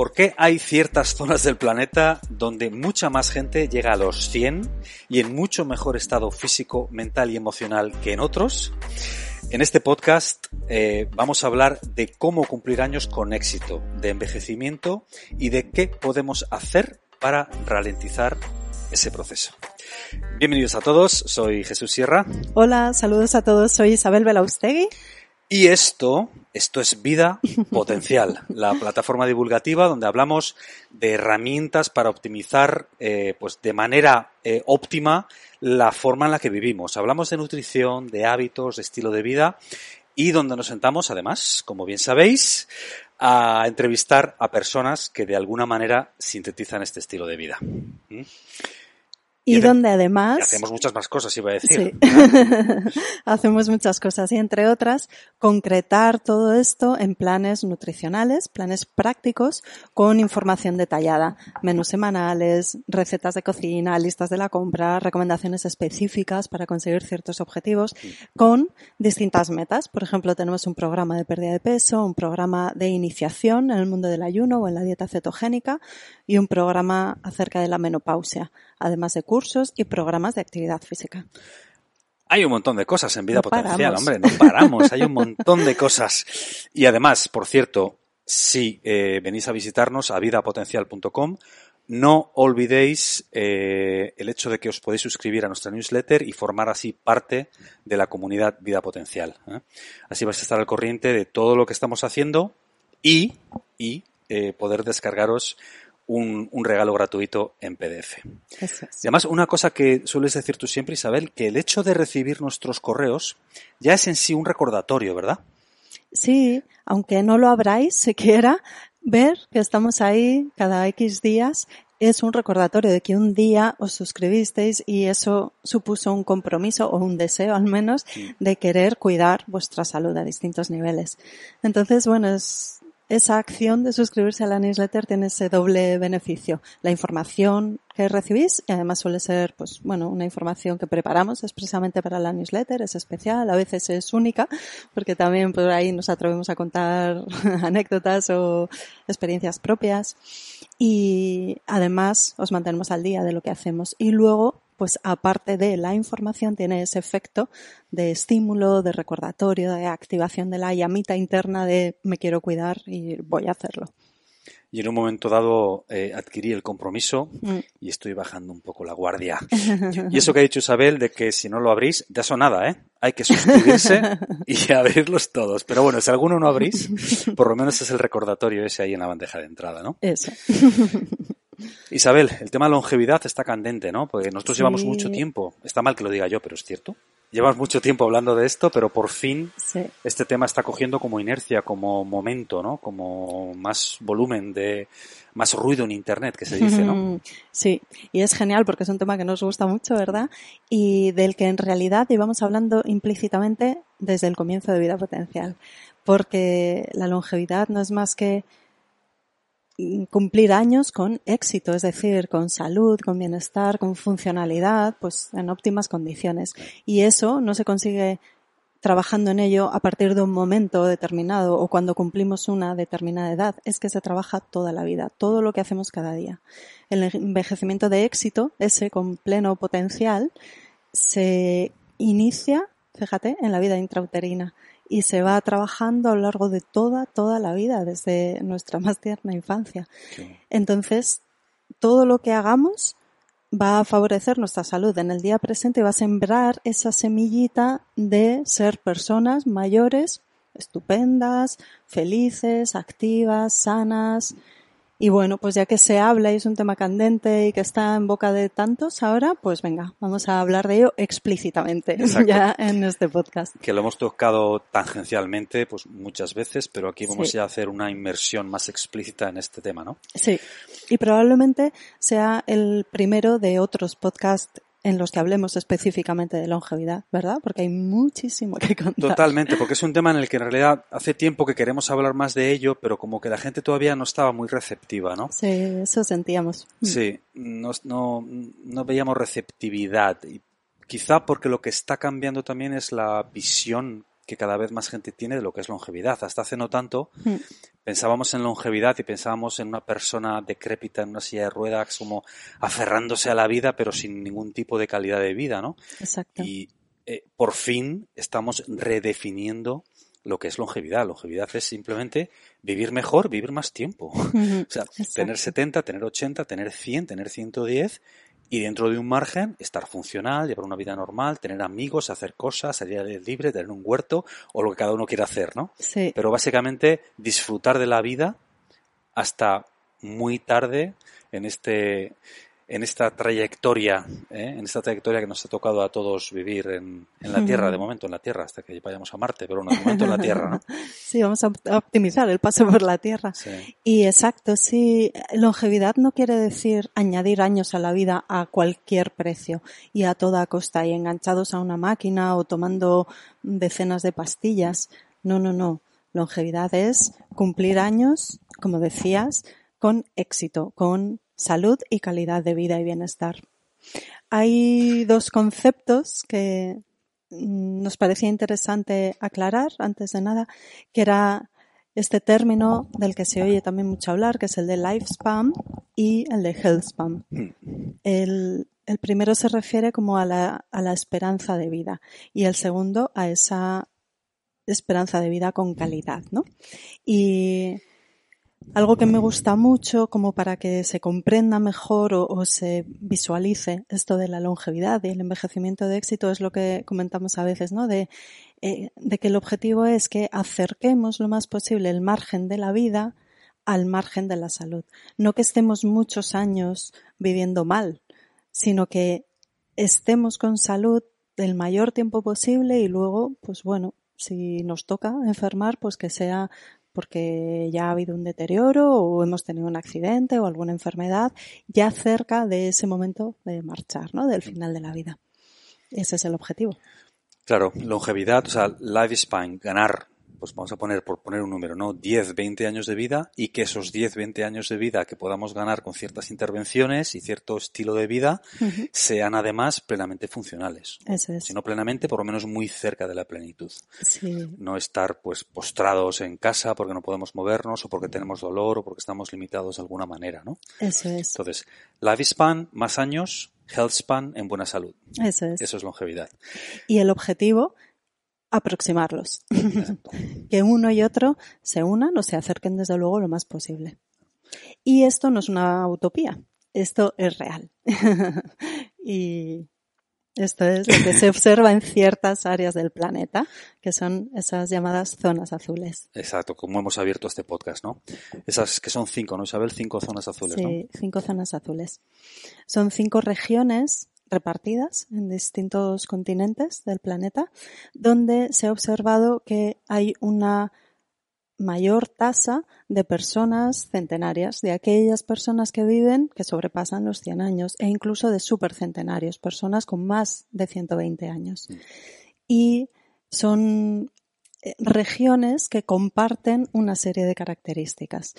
¿Por qué hay ciertas zonas del planeta donde mucha más gente llega a los 100 y en mucho mejor estado físico, mental y emocional que en otros? En este podcast eh, vamos a hablar de cómo cumplir años con éxito, de envejecimiento y de qué podemos hacer para ralentizar ese proceso. Bienvenidos a todos, soy Jesús Sierra. Hola, saludos a todos, soy Isabel Belaustegui. Y esto, esto es Vida Potencial, la plataforma divulgativa donde hablamos de herramientas para optimizar, eh, pues de manera eh, óptima la forma en la que vivimos. Hablamos de nutrición, de hábitos, de estilo de vida y donde nos sentamos, además, como bien sabéis, a entrevistar a personas que de alguna manera sintetizan este estilo de vida. ¿Mm? Y, donde además... hacemos muchas más cosas, iba a decir. Sí. hacemos muchas cosas y entre otras concretar todo esto en planes nutricionales, planes prácticos con información detallada, menús semanales, recetas de cocina, listas de la compra, recomendaciones específicas para conseguir ciertos objetivos con distintas metas. Por ejemplo, tenemos un programa de pérdida de peso, un programa de iniciación en el mundo del ayuno o en la dieta cetogénica y un programa acerca de la menopausia además de cursos y programas de actividad física. Hay un montón de cosas en vida potencial, hombre, no paramos, hay un montón de cosas. Y además, por cierto, si eh, venís a visitarnos a vidapotencial.com, no olvidéis eh, el hecho de que os podéis suscribir a nuestra newsletter y formar así parte de la comunidad Vida Potencial. ¿eh? Así vais a estar al corriente de todo lo que estamos haciendo y, y poder descargaros un, regalo gratuito en PDF. Y además, una cosa que sueles decir tú siempre, Isabel, que el hecho de recibir nuestros correos ya es en sí un recordatorio, ¿verdad? Sí, aunque no lo abráis siquiera, ver que estamos ahí cada X días es un recordatorio de que un día os suscribisteis y eso supuso un compromiso o un deseo al menos de querer cuidar vuestra salud a distintos niveles. Entonces, bueno, es, esa acción de suscribirse a la newsletter tiene ese doble beneficio. La información que recibís, y además suele ser, pues, bueno, una información que preparamos expresamente para la newsletter, es especial, a veces es única, porque también por ahí nos atrevemos a contar anécdotas o experiencias propias. Y además os mantenemos al día de lo que hacemos. Y luego pues aparte de la información tiene ese efecto de estímulo, de recordatorio, de activación de la llamita interna de me quiero cuidar y voy a hacerlo. Y en un momento dado eh, adquirí el compromiso mm. y estoy bajando un poco la guardia. y eso que ha dicho Isabel de que si no lo abrís, ya son nada, ¿eh? Hay que suscribirse y abrirlos todos. Pero bueno, si alguno no abrís, por lo menos es el recordatorio ese ahí en la bandeja de entrada, ¿no? Eso. Isabel, el tema de longevidad está candente, ¿no? Porque nosotros llevamos mucho tiempo, está mal que lo diga yo, pero es cierto. Llevamos mucho tiempo hablando de esto, pero por fin este tema está cogiendo como inercia, como momento, ¿no? Como más volumen de, más ruido en Internet, que se dice, ¿no? Sí, y es genial porque es un tema que nos gusta mucho, ¿verdad? Y del que en realidad llevamos hablando implícitamente desde el comienzo de vida potencial. Porque la longevidad no es más que cumplir años con éxito, es decir, con salud, con bienestar, con funcionalidad, pues en óptimas condiciones. Y eso no se consigue trabajando en ello a partir de un momento determinado o cuando cumplimos una determinada edad, es que se trabaja toda la vida, todo lo que hacemos cada día. El envejecimiento de éxito, ese con pleno potencial, se inicia, fíjate, en la vida intrauterina y se va trabajando a lo largo de toda, toda la vida, desde nuestra más tierna infancia. Entonces, todo lo que hagamos va a favorecer nuestra salud en el día presente y va a sembrar esa semillita de ser personas mayores, estupendas, felices, activas, sanas, y bueno, pues ya que se habla y es un tema candente y que está en boca de tantos ahora, pues venga, vamos a hablar de ello explícitamente ya en este podcast. Que lo hemos tocado tangencialmente pues muchas veces, pero aquí vamos a hacer una inmersión más explícita en este tema, ¿no? Sí. Y probablemente sea el primero de otros podcasts en los que hablemos específicamente de longevidad, ¿verdad? Porque hay muchísimo que contar. Totalmente, porque es un tema en el que en realidad hace tiempo que queremos hablar más de ello, pero como que la gente todavía no estaba muy receptiva, ¿no? Sí, eso sentíamos. Mm. Sí, no, no, no veíamos receptividad. Y quizá porque lo que está cambiando también es la visión que cada vez más gente tiene de lo que es longevidad. Hasta hace no tanto Mm. pensábamos en longevidad y pensábamos en una persona decrépita en una silla de ruedas como aferrándose a la vida pero sin ningún tipo de calidad de vida, ¿no? Exacto. Y eh, por fin estamos redefiniendo lo que es longevidad. Longevidad es simplemente vivir mejor, vivir más tiempo. O sea, Exacto. tener 70, tener 80, tener 100, tener 110 y dentro de un margen estar funcional, llevar una vida normal, tener amigos, hacer cosas, salir al libre, tener un huerto o lo que cada uno quiera hacer, ¿no? Sí. Pero básicamente disfrutar de la vida hasta muy tarde en este en esta trayectoria, ¿eh? en esta trayectoria que nos ha tocado a todos vivir en, en la Tierra, de momento en la Tierra, hasta que vayamos a Marte, pero de momento en la Tierra, ¿no? Sí, vamos a optimizar el paso por la Tierra. Sí. Y exacto, sí, longevidad no quiere decir añadir años a la vida a cualquier precio y a toda costa y enganchados a una máquina o tomando decenas de pastillas. No, no, no. Longevidad es cumplir años, como decías, con éxito, con salud y calidad de vida y bienestar. Hay dos conceptos que mm, nos parecía interesante aclarar antes de nada, que era este término del que se oye también mucho hablar, que es el de lifespan y el de healthspan. El, el primero se refiere como a la, a la esperanza de vida y el segundo a esa esperanza de vida con calidad, ¿no? Y algo que me gusta mucho como para que se comprenda mejor o, se visualice esto de la longevidad y el envejecimiento de éxito es lo que comentamos a veces, ¿no? Eh, de que el objetivo es que acerquemos lo más posible el margen de la vida al margen de la salud. No que estemos muchos años viviendo mal, sino que estemos con salud el mayor tiempo posible y luego, pues bueno, si nos toca enfermar, pues que sea porque ya ha habido un deterioro o hemos tenido un accidente o alguna enfermedad ya cerca de ese momento de marchar, ¿no? Del final de la vida. Ese es el objetivo. Claro, longevidad, o sea, lifespan, ganar, pues vamos a poner, por poner un número, ¿no? 10, 20 años de vida y que esos 10, 20 años de vida que podamos ganar con ciertas intervenciones y cierto estilo de vida sean además plenamente funcionales. Eso es. Si no plenamente, por lo menos muy cerca de la plenitud. Sí. No estar pues postrados en casa porque no podemos movernos o porque tenemos dolor o porque estamos limitados de alguna manera, ¿no? Eso es. Entonces, lifespan, más años, healthspan en buena salud. Eso es. Eso es longevidad. Y el objetivo, aproximarlos. que uno y otro se unan o se acerquen desde luego lo más posible. Y esto no es una utopía, esto es real. y esto es lo que se observa en ciertas áreas del planeta, que son esas llamadas zonas azules. Exacto, como hemos abierto este podcast, ¿no? Esas que son cinco, ¿no, Isabel? Cinco zonas azules, ¿no? Sí, cinco zonas azules. Son cinco regiones repartidas en distintos continentes del planeta, donde se ha observado que hay una mayor tasa de personas centenarias, de aquellas personas que viven, que sobrepasan los 100 años, e incluso de supercentenarios, personas con más de 120 años. Y son eh, regiones que comparten una serie de características.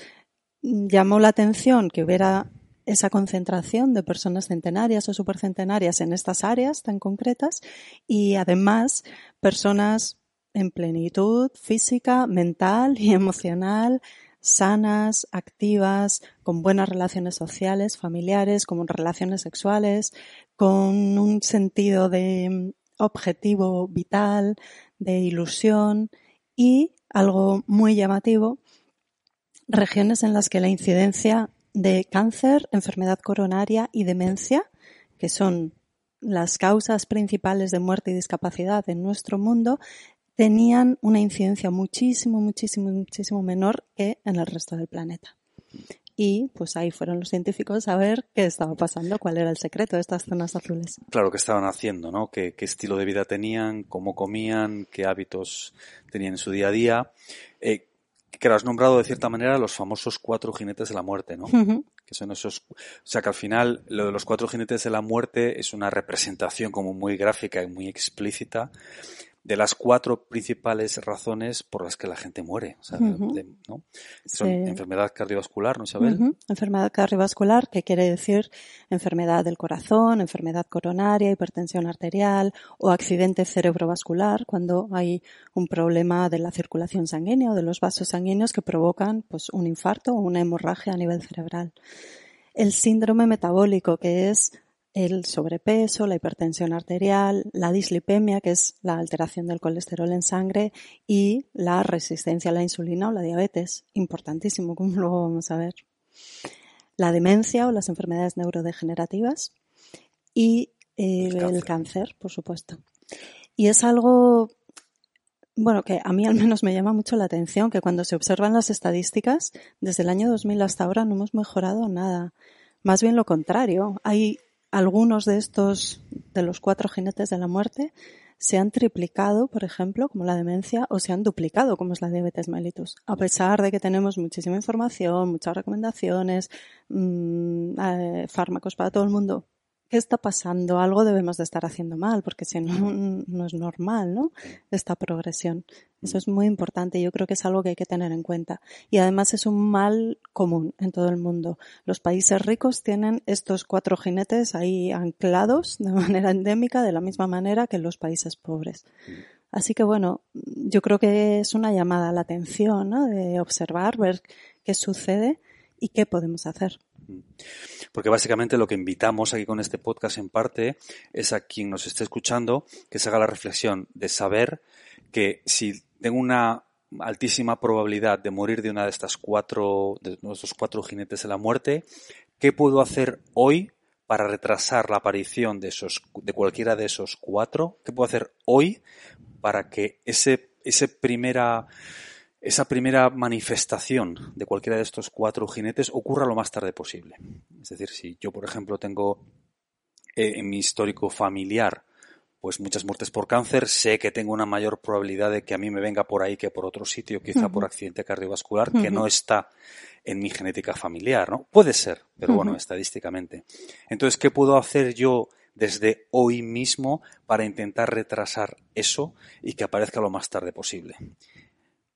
Llamó la atención que hubiera esa concentración de personas centenarias o supercentenarias en estas áreas tan concretas y además personas en plenitud física, mental y emocional, sanas, activas, con buenas relaciones sociales, familiares, con relaciones sexuales, con un sentido de objetivo vital, de ilusión y algo muy llamativo, regiones en las que la incidencia de cáncer, enfermedad coronaria y demencia, que son las causas principales de muerte y discapacidad en nuestro mundo, tenían una incidencia muchísimo, muchísimo, muchísimo menor que en el resto del planeta. Y pues ahí fueron los científicos a ver qué estaba pasando, cuál era el secreto de estas zonas azules. Claro, qué estaban haciendo, ¿no? ¿Qué, estilo de vida tenían, cómo comían, qué hábitos tenían en su día a día. Eh, que lo has nombrado de cierta manera los famosos cuatro jinetes de la muerte, ¿no? Que son esos, o sea que al final lo de los cuatro jinetes de la muerte es una representación como muy gráfica y muy explícita de las cuatro principales razones por las que la gente muere. O sea, ¿no? Son enfermedad cardiovascular, ¿no, Isabel? Enfermedad cardiovascular, que quiere decir enfermedad del corazón, enfermedad coronaria, hipertensión arterial o accidente cerebrovascular, cuando hay un problema de la circulación sanguínea o de los vasos sanguíneos que provocan pues, un infarto o una hemorragia a nivel cerebral. El síndrome metabólico, que es el sobrepeso, la hipertensión arterial, la dislipemia, que es la alteración del colesterol en sangre, y la resistencia a la insulina o la diabetes, importantísimo, como luego vamos a ver. La demencia o las enfermedades neurodegenerativas y eh, el, cáncer. por supuesto. Y es algo, bueno, que a mí al menos me llama mucho la atención, que cuando se observan las estadísticas, desde el año 2000 hasta ahora no hemos mejorado nada. Más bien lo contrario. Hay algunos de estos, de los cuatro jinetes de la muerte, se han triplicado, por ejemplo, como la demencia, o se han duplicado, como es la diabetes mellitus. A pesar de que tenemos muchísima información, muchas recomendaciones, mmm, fármacos para todo el mundo, ¿qué está pasando? Algo debemos de estar haciendo mal, porque si no, no es normal, ¿no? Esta progresión. Eso es muy importante yo creo que es algo que hay que tener en cuenta. Y además es un mal común en todo el mundo. Los países ricos tienen estos cuatro jinetes ahí anclados de manera endémica, de la misma manera que los países pobres. Así que bueno, yo creo que es una llamada a la atención, ¿no? De observar, ver qué sucede y qué podemos hacer. Porque básicamente lo que invitamos aquí con este podcast en parte es a quien nos esté escuchando que se haga la reflexión de saber que si tengo una altísima probabilidad de morir de una de estas cuatro, de nuestros cuatro jinetes de la muerte, ¿qué puedo hacer hoy para retrasar la aparición de esos, de cualquiera de esos cuatro? ¿Qué puedo hacer hoy para que ese, ese primera, esa primera manifestación de cualquiera de estos cuatro jinetes ocurra lo más tarde posible. Es decir, si yo, por ejemplo, tengo eh, en mi histórico familiar pues muchas muertes por cáncer, sé que tengo una mayor probabilidad de que a mí me venga por ahí que por otro sitio, quizá por accidente cardiovascular, que no está en mi genética familiar, ¿no? Puede ser, pero bueno, estadísticamente. Entonces, ¿qué puedo hacer yo desde hoy mismo para intentar retrasar eso y que aparezca lo más tarde posible?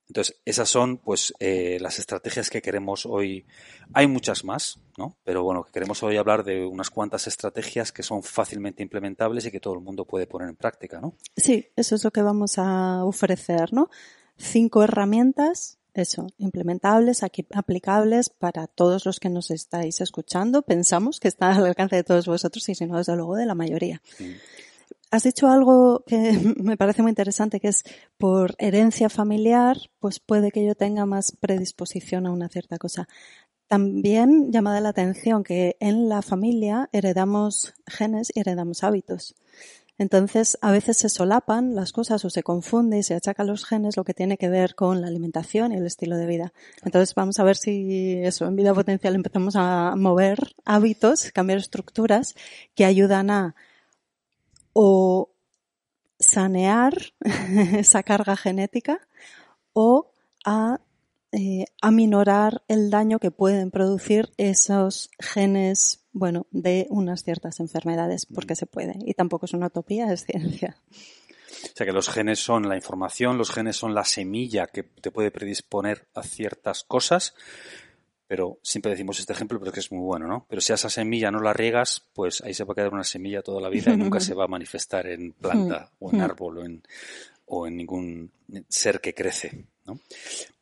Entonces, esas son pues eh, las estrategias que queremos hoy. Hay muchas más, ¿no? Pero bueno, que queremos hoy hablar de unas cuantas estrategias que son fácilmente implementables y que todo el mundo puede poner en práctica, ¿no? Sí, eso es lo que vamos a ofrecer, ¿no? Cinco herramientas, eso, implementables, aplicables para todos los que nos estáis escuchando. Pensamos que está al alcance de todos vosotros y si no, desde luego, de la mayoría. Has dicho algo que me parece muy interesante, que es por herencia familiar, pues puede que yo tenga más predisposición a una cierta cosa. También llama la atención que en la familia heredamos genes y heredamos hábitos. Entonces, a veces se solapan las cosas o se confunde y se achaca a los genes lo que tiene que ver con la alimentación y el estilo de vida. Entonces, vamos a ver si eso, en vida potencial empezamos a mover hábitos, cambiar estructuras que ayudan a o sanear esa carga genética o a eh, aminorar el daño que pueden producir esos genes, bueno, de unas ciertas enfermedades, porque se puede. Y tampoco es una utopía, es ciencia. O sea que los genes son la información, los genes son la semilla que te puede predisponer a ciertas cosas, pero siempre decimos este ejemplo porque es muy bueno, ¿no? Pero si a esa semilla no la riegas, pues ahí se va a quedar una semilla toda la vida y nunca se va a manifestar en planta o en árbol o en, o en ningún ser que crece, ¿no?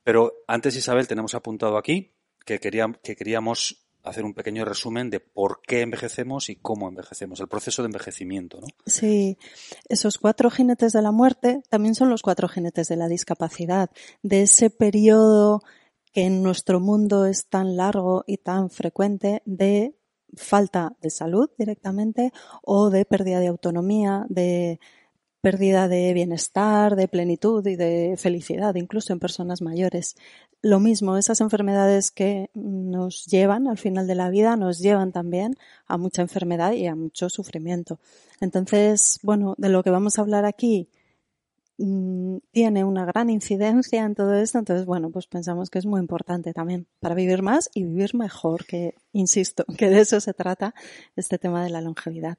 Pero antes, Isabel, tenemos apuntado aquí que, queríamos, que queríamos hacer un pequeño resumen de por qué envejecemos y cómo envejecemos, el proceso de envejecimiento, ¿no? Sí, esos cuatro jinetes de la muerte también son los cuatro jinetes de la discapacidad, de ese periodo que en nuestro mundo es tan largo y tan frecuente de falta de salud directamente o de pérdida de autonomía, de pérdida de bienestar, de plenitud y de felicidad, incluso en personas mayores. Lo mismo, esas enfermedades que nos llevan al final de la vida nos llevan también a mucha enfermedad y a mucho sufrimiento. Entonces, bueno, de lo que vamos a hablar aquí Mm, tiene una gran incidencia en todo esto, entonces bueno, pues pensamos que es muy importante también para vivir más y vivir mejor, que insisto, que de eso se trata este tema de la longevidad.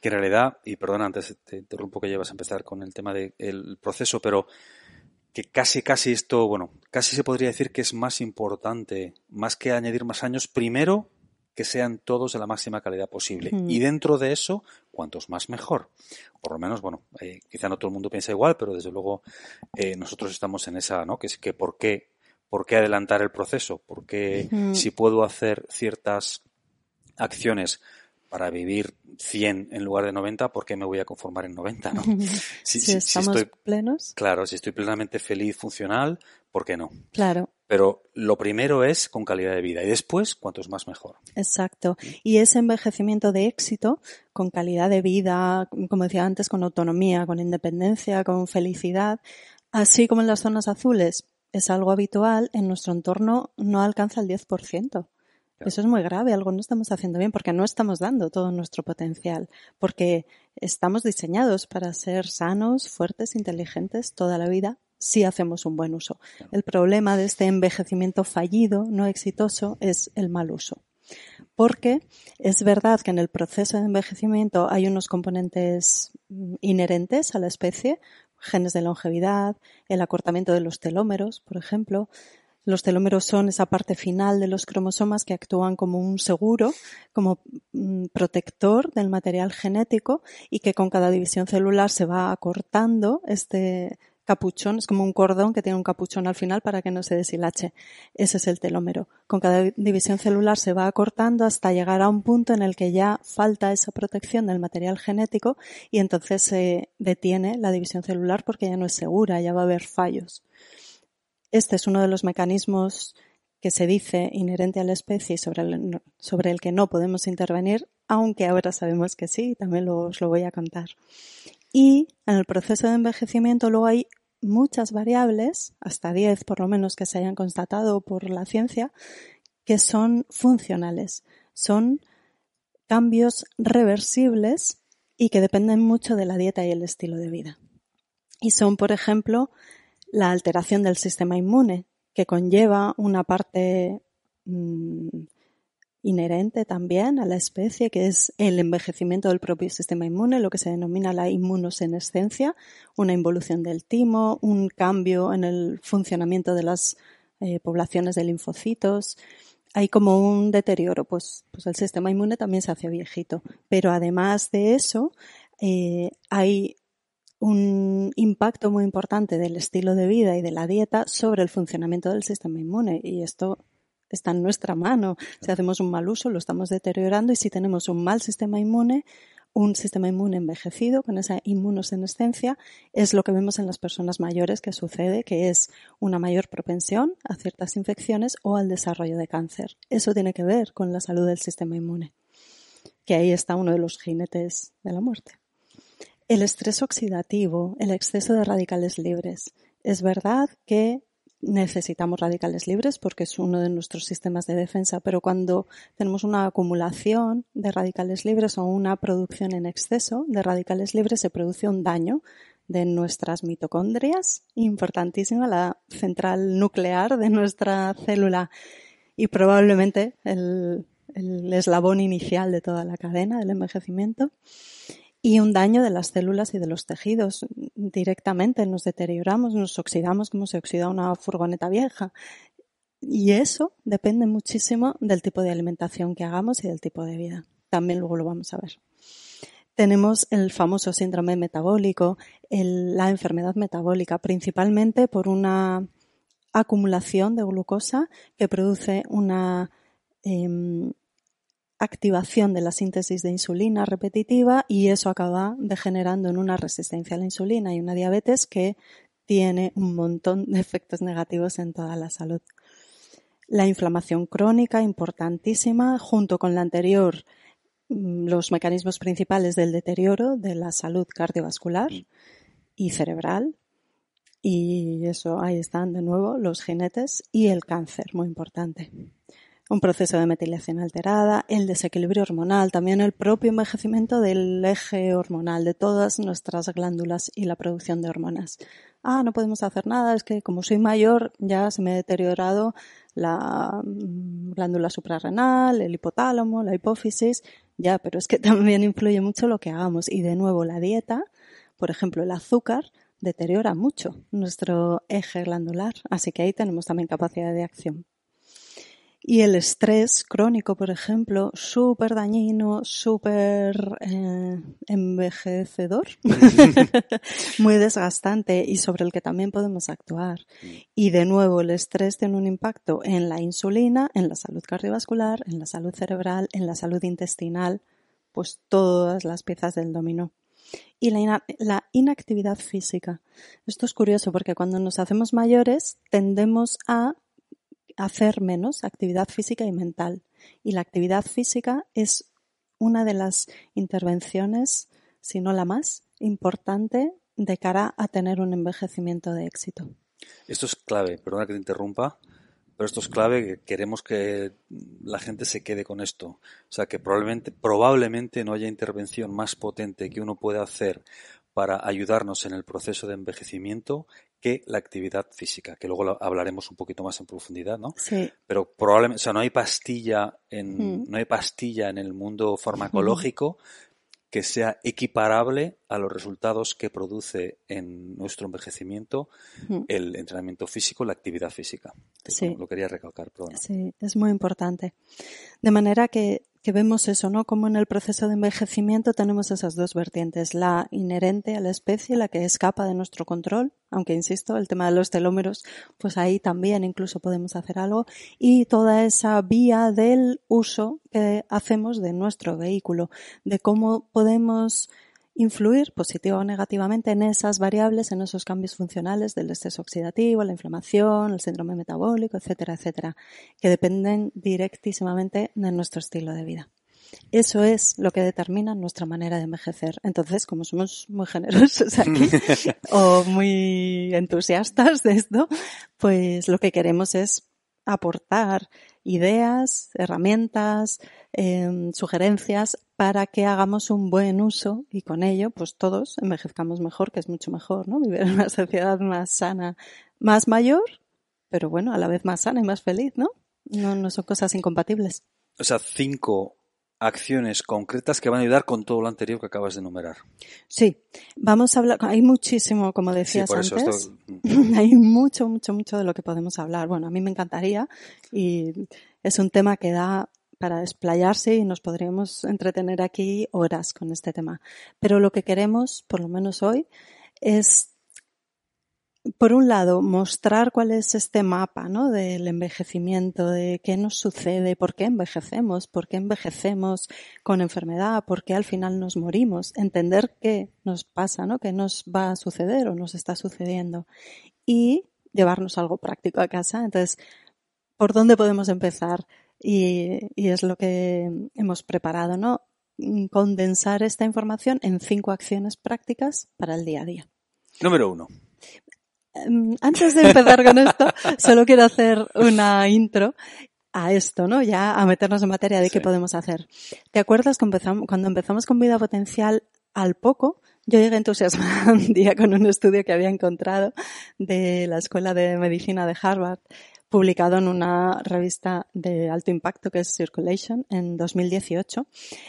Que en realidad, y perdona, antes te interrumpo que llevas a empezar con el tema del proceso, pero que casi, casi esto, bueno, casi se podría decir que es más importante, más que añadir más años, primero que sean todos de la máxima calidad posible. Y dentro de eso, cuantos más mejor. Por lo menos, bueno, eh, quizá no todo el mundo piensa igual, pero desde luego eh, nosotros estamos en esa, ¿no? Que es que por qué, por qué adelantar el proceso, porque si puedo hacer ciertas acciones para vivir 100 en lugar de 90, ¿por qué me voy a conformar en 90? ¿no? Si, estamos estoy, plenos. Claro, si estoy plenamente feliz, funcional, ¿por qué no? Claro. Pero lo primero es con calidad de vida y después, cuantos más mejor. Exacto. Y ese envejecimiento de éxito, con calidad de vida, como decía antes, con autonomía, con independencia, con felicidad, así como en las zonas azules, es algo habitual, en nuestro entorno no alcanza el 10%. Eso es muy grave, algo no estamos haciendo bien porque no estamos dando todo nuestro potencial, porque estamos diseñados para ser sanos, fuertes, inteligentes toda la vida si hacemos un buen uso. El problema de este envejecimiento fallido, no exitoso, es el mal uso. Porque es verdad que en el proceso de envejecimiento hay unos componentes mm, inherentes a la especie, genes de longevidad, el acortamiento de los telómeros, por ejemplo, los telómeros son esa parte final de los cromosomas que actúan como un seguro, como mm, protector del material genético y que con cada división celular se va acortando este capuchón, es como un cordón que tiene un capuchón al final para que no se deshilache. Ese es el telómero. Con cada división celular se va acortando hasta llegar a un punto en el que ya falta esa protección del material genético y entonces se detiene la división celular porque ya no es segura, ya va a haber fallos. Este es uno de los mecanismos que se dice inherente a la especie sobre el, sobre el que no podemos intervenir, aunque ahora sabemos que sí, también os lo voy a contar. Y en el proceso de envejecimiento luego hay muchas variables, hasta 10 por lo menos que se hayan constatado por la ciencia, que son funcionales. Son cambios reversibles y que dependen mucho de la dieta y el estilo de vida. Y son, por ejemplo, la alteración del sistema inmune, que conlleva una parte mm, inherente también a la especie, que es el envejecimiento del propio sistema inmune, lo que se denomina la inmunosenescencia, una involución del timo, un cambio en el funcionamiento de las eh, poblaciones de linfocitos. Hay como un deterioro, pues, pues el sistema inmune también se hace viejito. Pero además de eso, eh, hay un impacto muy importante del estilo de vida y de la dieta sobre el funcionamiento del sistema inmune. Y esto está en nuestra mano. Si hacemos un mal uso, lo estamos deteriorando y si tenemos un mal sistema inmune, un sistema inmune envejecido con esa inmunosenescencia, es lo que vemos en las personas mayores que sucede, que es una mayor propensión a ciertas infecciones o al desarrollo de cáncer. Eso tiene que ver con la salud del sistema inmune, que ahí está uno de los jinetes de la muerte. El estrés oxidativo, el exceso de radicales libres. Es verdad que necesitamos radicales libres porque es uno de nuestros sistemas de defensa, pero cuando tenemos una acumulación de radicales libres o una producción en exceso de radicales libres se produce un daño de nuestras mitocondrias, importantísima, la central nuclear de nuestra célula. Y probablemente el, el eslabón inicial de toda la cadena del envejecimiento y un daño de las células y de los tejidos. Directamente nos deterioramos, nos oxidamos como se oxida una furgoneta vieja. Y eso depende muchísimo del tipo de alimentación que hagamos y del tipo de vida. También luego lo vamos a ver. Tenemos el famoso síndrome metabólico, la enfermedad metabólica, principalmente por una acumulación de glucosa que produce una em, activación de la síntesis de insulina repetitiva y eso acaba degenerando en una resistencia a la insulina y una diabetes que tiene un montón de efectos negativos en toda la salud. La inflamación crónica, importantísima, junto con la anterior, mm, los mecanismos principales del deterioro de la salud cardiovascular y cerebral. Y eso, ahí están de nuevo los jinetes y el cáncer, muy importante un proceso de metilación alterada, el desequilibrio hormonal, también el propio envejecimiento del eje hormonal, de todas nuestras glándulas y la producción de hormonas. Ah, no podemos hacer nada, es que como soy mayor ya se me ha deteriorado la mm, glándula suprarrenal, el hipotálamo, la hipófisis. Ya, pero es que también influye mucho lo que hagamos. Y de nuevo, la dieta, por ejemplo, el azúcar, deteriora mucho nuestro eje glandular. Así que ahí tenemos también capacidad de acción. Y el estrés crónico, por ejemplo, súper dañino, súper eh, envejecedor, muy desgastante y sobre el que también podemos actuar. Y de nuevo, el estrés tiene un impacto en la insulina, en la salud cardiovascular, en la salud cerebral, en la salud intestinal, pues todas las piezas del dominó. Y la, la inactividad física. Esto es curioso porque cuando nos hacemos mayores tendemos a hacer menos actividad física y mental. Y la actividad física es una de las intervenciones, si no la más importante, de cara a tener un envejecimiento de éxito. Esto es clave, perdona que te interrumpa, pero esto es clave, que queremos que la gente se quede con esto. O sea, que probablemente, probablemente no haya intervención más potente que uno pueda hacer para ayudarnos en el proceso de envejecimiento que la actividad física, que luego hablaremos un poquito más en profundidad, ¿no? Sí. Pero probablemente, o sea, no hay pastilla en, mm. no hay pastilla en el mundo farmacológico que sea equiparable a los resultados que produce en nuestro envejecimiento el entrenamiento físico, la actividad física. Sí. Lo quería recalcar. Sí, es muy importante. De manera que que vemos eso, ¿no? Como en el proceso de envejecimiento tenemos esas dos vertientes, la inherente a la especie, la que escapa de nuestro control, aunque insisto, el tema de los telómeros, pues ahí también incluso podemos hacer algo, y toda esa vía del uso que hacemos de nuestro vehículo, de cómo podemos influir positiva o negativamente en esas variables, en esos cambios funcionales del estrés oxidativo, la inflamación, el síndrome metabólico, etcétera, etcétera, que dependen directísimamente de nuestro estilo de vida. Eso es lo que determina nuestra manera de envejecer. Entonces, como somos muy generosos aquí o muy entusiastas de esto, pues lo que queremos es aportar ideas, herramientas, em, sugerencias para que hagamos un buen uso y con ello, pues todos envejezcamos mejor, que es mucho mejor, ¿no? Vivir en una sociedad más sana, más mayor, pero bueno, a la vez más sana y más feliz, ¿no? No, no son cosas incompatibles. O sea, cinco acciones concretas que van a ayudar con todo lo anterior que acabas de enumerar. Sí, vamos a hablar, hay muchísimo, como decías antes, hay mucho, mucho, mucho de lo que podemos hablar. Bueno, a mí me encantaría y es un tema que da para explayarse y nos podríamos entretener aquí horas con este tema. Pero lo que queremos, por lo menos hoy, es por un lado, mostrar cuál es este mapa ¿no? del envejecimiento, de qué nos sucede, por qué envejecemos, por qué envejecemos con enfermedad, por qué al final nos morimos, entender qué nos pasa, ¿no? qué nos va a suceder o nos está sucediendo y llevarnos algo práctico a casa. Entonces, ¿por dónde podemos empezar? Y, y es lo que hemos preparado, ¿no? Condensar esta información en cinco acciones prácticas para el día a día. Número uno. Em, antes de empezar con esto, solo quiero hacer una intro a esto, ¿no? Ya a meternos en materia de qué podemos hacer. ¿Te acuerdas cuando empezamos con vida potencial al poco? Yo llegué entusiasmada un día con un estudio que había encontrado de la Escuela de Medicina de Harvard, publicado en una revista de alto impacto que es Circulation en 2018,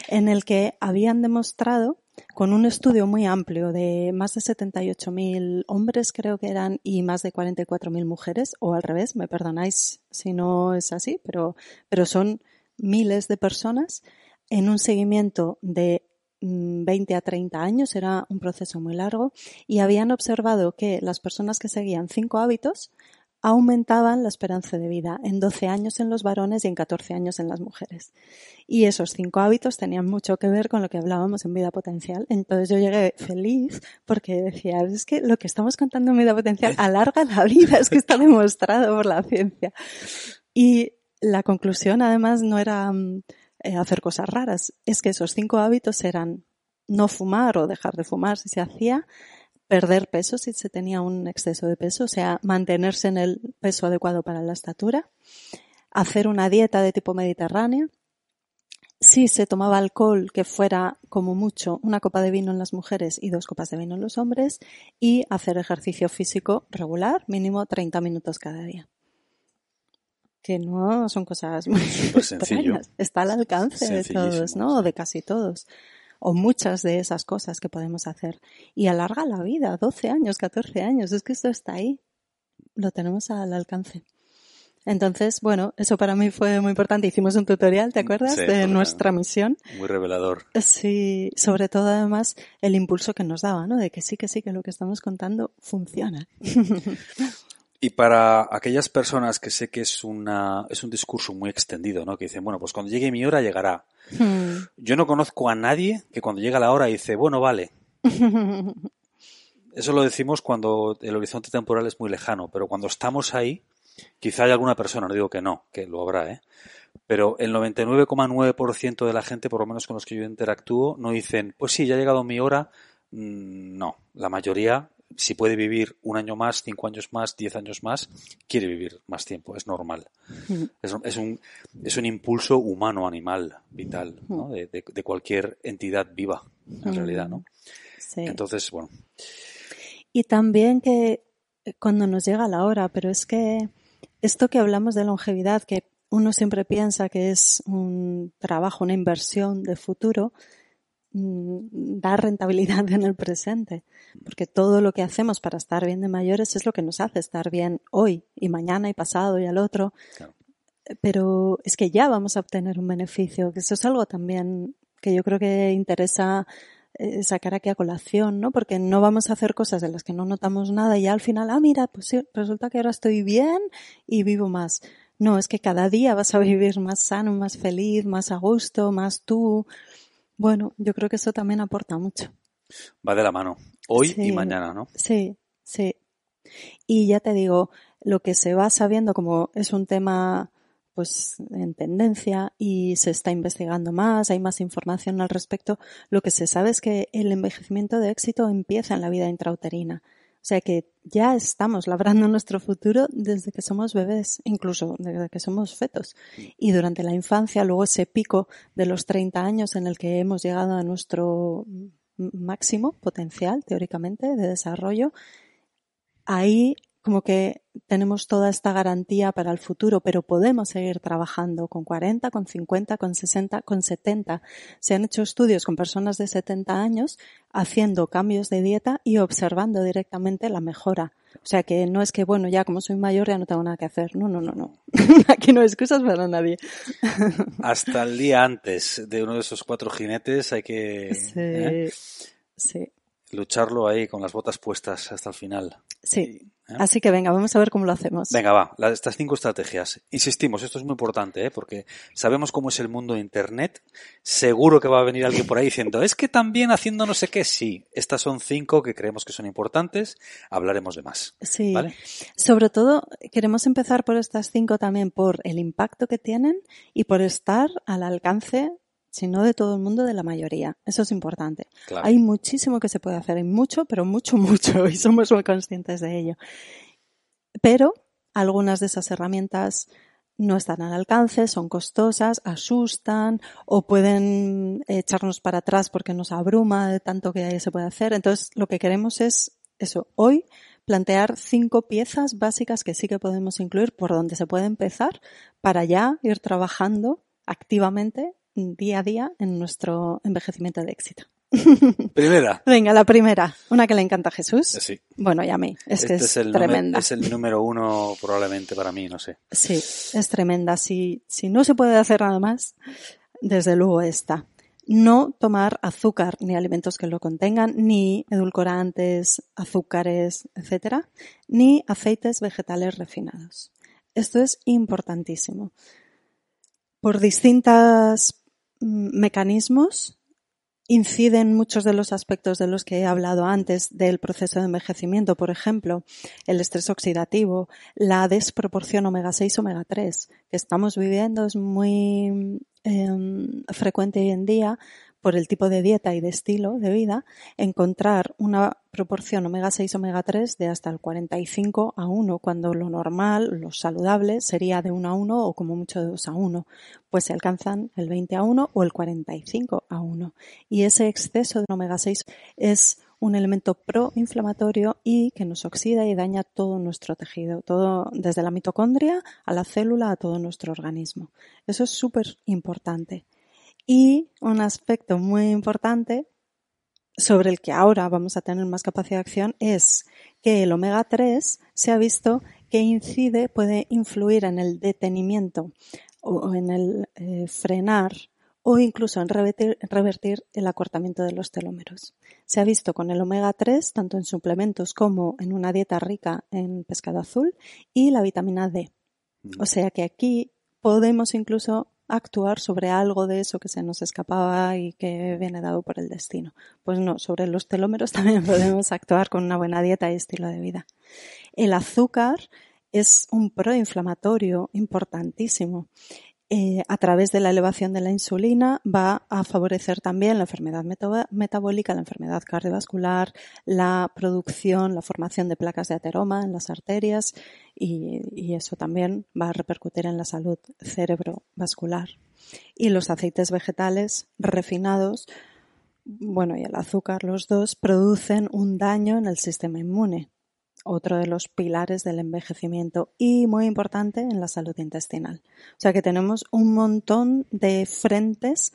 en el que habían demostrado con un estudio muy amplio de más de 78.000 hombres, creo que eran, y más de 44.000 mujeres, o al revés, me perdonáis si no es así, pero, pero son miles de personas en un seguimiento de 20 mm, a 30 años, era un proceso muy largo, y habían observado que las personas que seguían cinco hábitos aumentaban la esperanza de vida en 12 años en los varones y en 14 años en las mujeres. Y esos cinco hábitos tenían mucho que ver con lo que hablábamos en vida potencial. Entonces yo llegué feliz porque decía, es que lo que estamos contando en vida potencial alarga la vida, es que está demostrado por la ciencia. Y la conclusión además no era mm, eh, hacer cosas raras, es que esos cinco hábitos eran no fumar o dejar de fumar si se hacía, perder peso si se tenía un exceso de peso, o sea, mantenerse en el peso adecuado para la estatura, hacer una dieta de tipo mediterráneo, si se tomaba alcohol que fuera como mucho una copa de vino en las mujeres y dos copas de vino en los hombres y hacer ejercicio físico regular, mínimo 30 minutos cada día. que no son cosas muy sencillas. Está al alcance de todos, ¿no? O de casi todos. O muchas de esas cosas que podemos hacer. Y alarga la vida, 12 años, 14 años. Es que esto está ahí. Lo tenemos al alcance. Entonces, bueno, eso para mí fue muy importante. Hicimos un tutorial, ¿te acuerdas? de nuestra misión. Muy revelador. Sí, sobre todo además el impulso que nos daba, ¿no? De que sí, que sí, que lo que estamos contando funciona. Y para aquellas personas que sé que es una es un discurso muy extendido, ¿no? Que dicen, bueno, pues cuando llegue mi hora llegará. Hmm. Yo no conozco a nadie que cuando llega la hora dice, bueno, vale. Eso lo decimos cuando el horizonte temporal es muy lejano, pero cuando estamos ahí, quizá hay alguna persona, no digo que no, que lo habrá, ¿eh? Pero el 99,9% de la gente, por lo menos con los que yo interactúo, no dicen, pues sí, ya ha llegado mi hora. Mm, no, la mayoría si puede vivir un año más, cinco años más, diez años más, quiere vivir más tiempo, es normal. Es, un, es un impulso humano, animal, vital, ¿no? de, de, cualquier entidad viva, en realidad, ¿no? Sí. Entonces, bueno. Y también que cuando nos llega la hora, pero es que esto que hablamos de longevidad, que uno siempre piensa que es un trabajo, una inversión de futuro, dar rentabilidad en el presente, porque todo lo que hacemos para estar bien de mayores es lo que nos hace estar bien hoy y mañana y pasado y al otro. Pero es que ya vamos a obtener un beneficio, que eso es algo también que yo creo que interesa eh, sacar aquí a colación, ¿no? Porque no vamos a hacer cosas de las que no notamos nada y ya al final, ah, mira, pues sí, resulta que ahora estoy bien y vivo más. No, es que cada día vas a vivir más sano, más feliz, más a gusto, más tú. Bueno, yo creo que eso también aporta mucho. Va de la mano, hoy y mañana, ¿no? Sí, sí. Y ya te digo, lo que se va sabiendo como es un tema pues en tendencia y se está investigando más, hay más información al respecto, lo que se sabe es que el envejecimiento de éxito empieza en la vida intrauterina. O sea que ya estamos labrando nuestro futuro desde que somos bebés, incluso desde que somos fetos. Y durante la infancia, luego ese pico de los 30 años en el que hemos llegado a nuestro máximo potencial, teóricamente, de desarrollo, ahí como que tenemos toda esta garantía para el futuro, pero podemos seguir trabajando con 40, con 50, con 60, con 70. Se han hecho estudios con personas de 70 años haciendo cambios de dieta y observando directamente la mejora. O sea que no es que, bueno, ya como soy mayor ya no tengo nada que hacer. No, no, no, no. Aquí no hay excusas para nadie. Hasta el día antes de uno de esos cuatro jinetes hay que... Sí. ¿eh? Sí lucharlo ahí con las botas puestas hasta el final. Sí. ¿eh? Así que venga, vamos a ver cómo lo hacemos. Venga, va, estas cinco estrategias. Insistimos, esto es muy importante, ¿eh? porque sabemos cómo es el mundo de Internet. Seguro que va a venir alguien por ahí diciendo, es que también haciendo no sé qué. Sí, estas son cinco que creemos que son importantes. Hablaremos de más. Sí. Sobre todo, queremos empezar por estas cinco también por el impacto que tienen y por estar al alcance sino de todo el mundo, de la mayoría. Eso es importante. Hay muchísimo que se puede hacer, hay mucho, pero mucho, mucho, y somos muy conscientes de ello. Pero algunas de esas herramientas no están al alcance, son costosas, asustan o pueden echarnos para atrás porque nos abruma de tanto que se puede hacer. Entonces, lo que queremos es eso, hoy plantear cinco piezas básicas que sí que podemos incluir por donde se puede empezar para ya ir trabajando activamente día a día en nuestro envejecimiento de éxito. Primera. Venga, la primera. Una que le encanta a Jesús. Eh, sí. Bueno, y a mí. Es que este es, el tremenda. es el número uno probablemente para mí, no sé. Sí, es tremenda. Si, si no se puede hacer nada más, desde luego esta. No tomar azúcar ni alimentos que lo contengan, ni edulcorantes, azúcares, etcétera, ni aceites vegetales refinados. Esto es importantísimo. Por distintas mecanismos inciden muchos de los aspectos de los que he hablado antes del proceso de envejecimiento, por ejemplo, el estrés oxidativo, la desproporción omega 6 omega 3 que estamos viviendo es muy em, frecuente hoy en día por el tipo de dieta y de estilo de vida, encontrar una proporción omega 6 omega 3 de hasta el 45 a 1, cuando lo normal, lo saludable, sería de 1 a 1 o como mucho de 2 a 1. Pues se alcanzan el 20 a 1 o el 45 a 1. Y ese exceso de omega 6 es un elemento proinflamatorio y que nos oxida y daña todo nuestro tejido, todo desde la mitocondria a la célula a todo nuestro organismo. Eso es súper importante. Y un aspecto muy importante sobre el que ahora vamos a tener más capacidad de acción es que el omega 3 se ha visto que incide, puede influir en el detenimiento o en el eh, frenar o incluso en revertir, el acortamiento de los telómeros. Se ha visto con el omega 3 tanto en suplementos como en una dieta rica en pescado azul y la vitamina D. O sea que aquí podemos incluso actuar sobre algo de eso que se nos escapaba y que viene dado por el destino. Pues no, sobre los telómeros también podemos actuar con una buena dieta y estilo de vida. El azúcar es un proinflamatorio importantísimo eh, a través de la elevación de la insulina va a favorecer también la enfermedad metabólica, la enfermedad cardiovascular, la producción, la formación de placas de ateroma en las arterias y, eso también va a repercutir en la salud cerebrovascular. Y los aceites vegetales refinados, bueno, y el azúcar, los dos, producen un daño en el sistema inmune otro de los pilares del envejecimiento y muy importante en la salud intestinal. O sea que tenemos un montón de frentes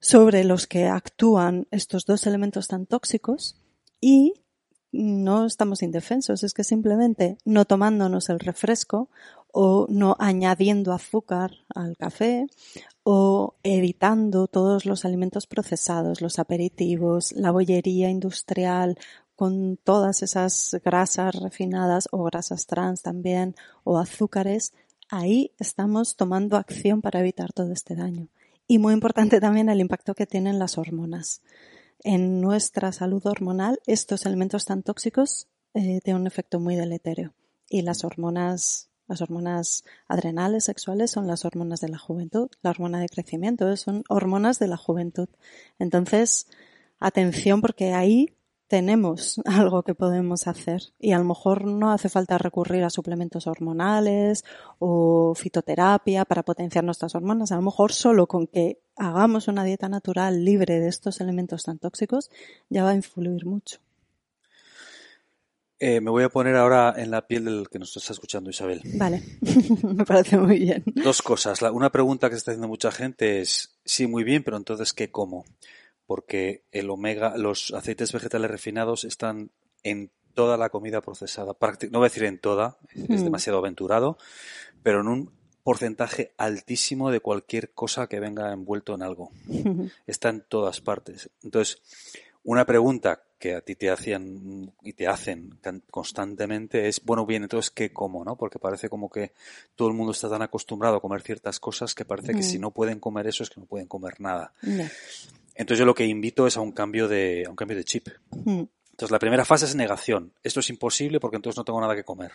sobre los que actúan estos dos elementos tan tóxicos y no estamos indefensos, es que simplemente no tomándonos el refresco o no añadiendo azúcar al café o evitando todos los alimentos procesados, los aperitivos, la bollería industrial con todas esas grasas refinadas o grasas trans también o azúcares, ahí estamos tomando acción para evitar todo este daño. Y muy importante también el impacto que tienen las hormonas. En nuestra salud hormonal, estos elementos tan tóxicos eh, tienen un efecto muy deletéreo. Y las hormonas, las hormonas adrenales sexuales son las hormonas de la juventud, la hormona de crecimiento, son hormonas de la juventud. Entonces, atención porque ahí tenemos algo que podemos hacer y a lo mejor no hace falta recurrir a suplementos hormonales o fitoterapia para potenciar nuestras hormonas. A lo mejor solo con que hagamos una dieta natural libre de estos elementos tan tóxicos ya va a influir mucho. Eh, me voy a poner ahora en la piel del que nos está escuchando Isabel. Vale, me parece muy bien. Dos cosas. una pregunta que se está haciendo mucha gente es, sí, muy bien, pero entonces, ¿qué como? Porque el omega, los aceites vegetales refinados están en toda la comida procesada. No voy a decir en toda, es mm. demasiado aventurado, pero en un porcentaje altísimo de cualquier cosa que venga envuelto en algo. Está en todas partes. Entonces, una pregunta que a ti te hacían y te hacen constantemente es, bueno, bien, entonces, ¿qué como? ¿no? Porque parece como que todo el mundo está tan acostumbrado a comer ciertas cosas que parece que si no pueden comer eso es que no pueden comer nada. Entonces yo lo que invito es a un cambio de, a un cambio de chip. Entonces la primera fase es negación. Esto es imposible porque entonces no tengo nada que comer.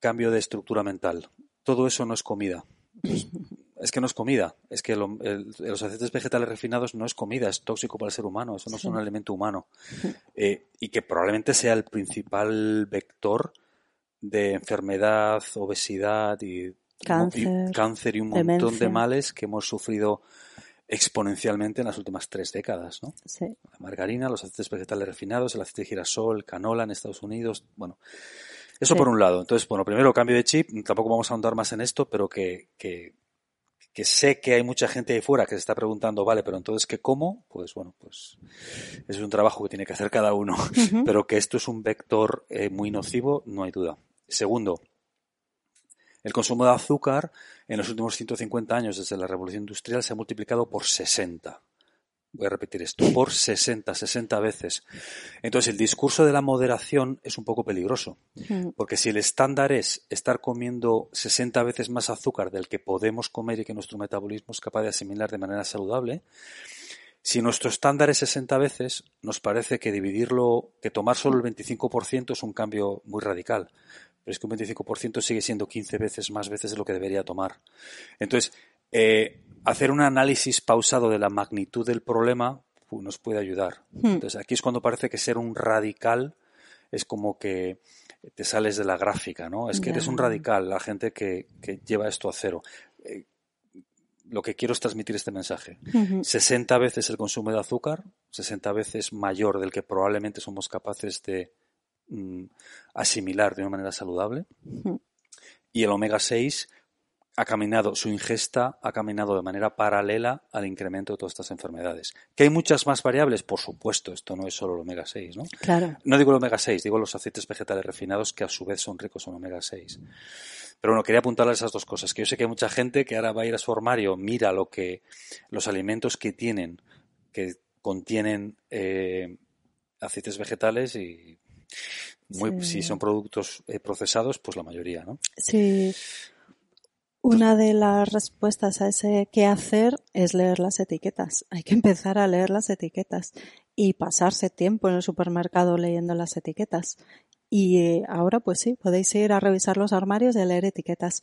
Cambio de estructura mental. Todo eso no es comida. es que no es comida. Es que los aceites vegetales refinados no es comida, es tóxico para el ser humano. Eso no es un alimento humano. Eh, y que probablemente sea el principal vector de enfermedad, obesidad y cáncer y, un montón de males que hemos sufrido exponencialmente en las últimas tres décadas, ¿no? Sí. La margarina, los aceites vegetales refinados, el aceite de girasol, canola en Estados Unidos, bueno, eso por un lado. Entonces, bueno, primero cambio de chip, tampoco vamos a ahondar más en esto, pero que, que, que sé que hay mucha gente ahí fuera que se está preguntando, vale, pero entonces, ¿qué como? Pues bueno, pues es un trabajo que tiene que hacer cada uno, pero que esto es un vector eh, muy nocivo, no hay duda. Segundo, el consumo de azúcar en los últimos 150 años desde la revolución industrial se ha multiplicado por 60. Voy a repetir esto, por 60, 60 veces. Entonces el discurso de la moderación es un poco peligroso, porque si el estándar es estar comiendo 60 veces más azúcar del que podemos comer y que nuestro metabolismo es capaz de asimilar de manera saludable, si nuestro estándar es 60 veces, nos parece que dividirlo, que tomar solo el 25% es un cambio muy radical pero es que un 25% sigue siendo 15 veces más veces de lo que debería tomar. Entonces, eh, hacer un análisis pausado de la magnitud del problema pues, nos puede ayudar. Hmm. Entonces, aquí es cuando parece que ser un radical es como que te sales de la gráfica, ¿no? Es que eres un radical, la gente que, lleva esto a cero. Eh, lo que quiero es transmitir este mensaje. 60 veces el consumo de azúcar, 60 veces mayor del que probablemente somos capaces de mm, asimilar de una manera saludable. Y el omega 6 ha caminado, su ingesta ha caminado de manera paralela al incremento de todas estas enfermedades. ¿Que hay muchas más variables? Por supuesto, esto no es solo el omega 6, ¿no? Claro. No digo el omega 6, digo los aceites vegetales refinados que a su vez son ricos en omega 6. Pero bueno, quería apuntarle a esas dos cosas, que yo sé que hay mucha gente que ahora va a ir a su armario, mira lo que, los alimentos que tienen, que contienen eh, aceites vegetales y muy, si son productos eh, procesados, pues la mayoría, ¿no? Sí. Una de las respuestas a ese qué hacer es leer las etiquetas. Hay que empezar a leer las etiquetas y pasarse tiempo en el supermercado leyendo las etiquetas. Y eh, ahora pues sí, podéis ir a revisar los armarios y a leer etiquetas.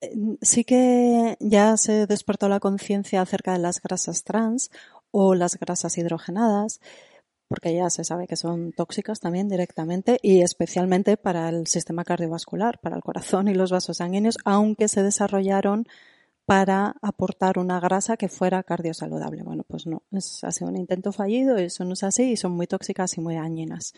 Eh, sí que ya se despertó la conciencia acerca de las grasas trans o las grasas hidrogenadas porque ya se sabe que son tóxicas también directamente y especialmente para el sistema cardiovascular, para el corazón y los vasos sanguíneos, aunque se desarrollaron para aportar una grasa que fuera cardiosaludable. Bueno, pues no, es, ha sido un intento fallido, eso no es así y son muy tóxicas y muy dañinas.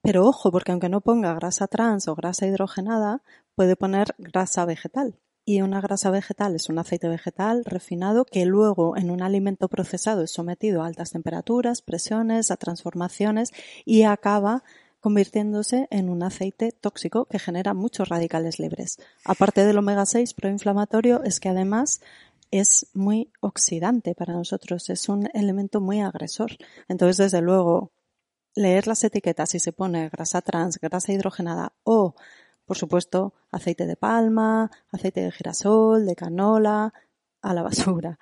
Pero ojo, porque aunque no ponga grasa trans o grasa hidrogenada, puede poner grasa vegetal y una grasa vegetal es un aceite vegetal refinado que luego en un alimento procesado es sometido a altas temperaturas, presiones, a transformaciones y acaba convirtiéndose en un aceite tóxico que genera muchos radicales libres. Aparte del omega 6 proinflamatorio es que además es muy oxidante para nosotros, es un elemento muy agresor. Entonces, desde luego, leer las etiquetas si se pone grasa trans, grasa hidrogenada o por supuesto, aceite de palma, aceite de girasol, de canola, a la basura.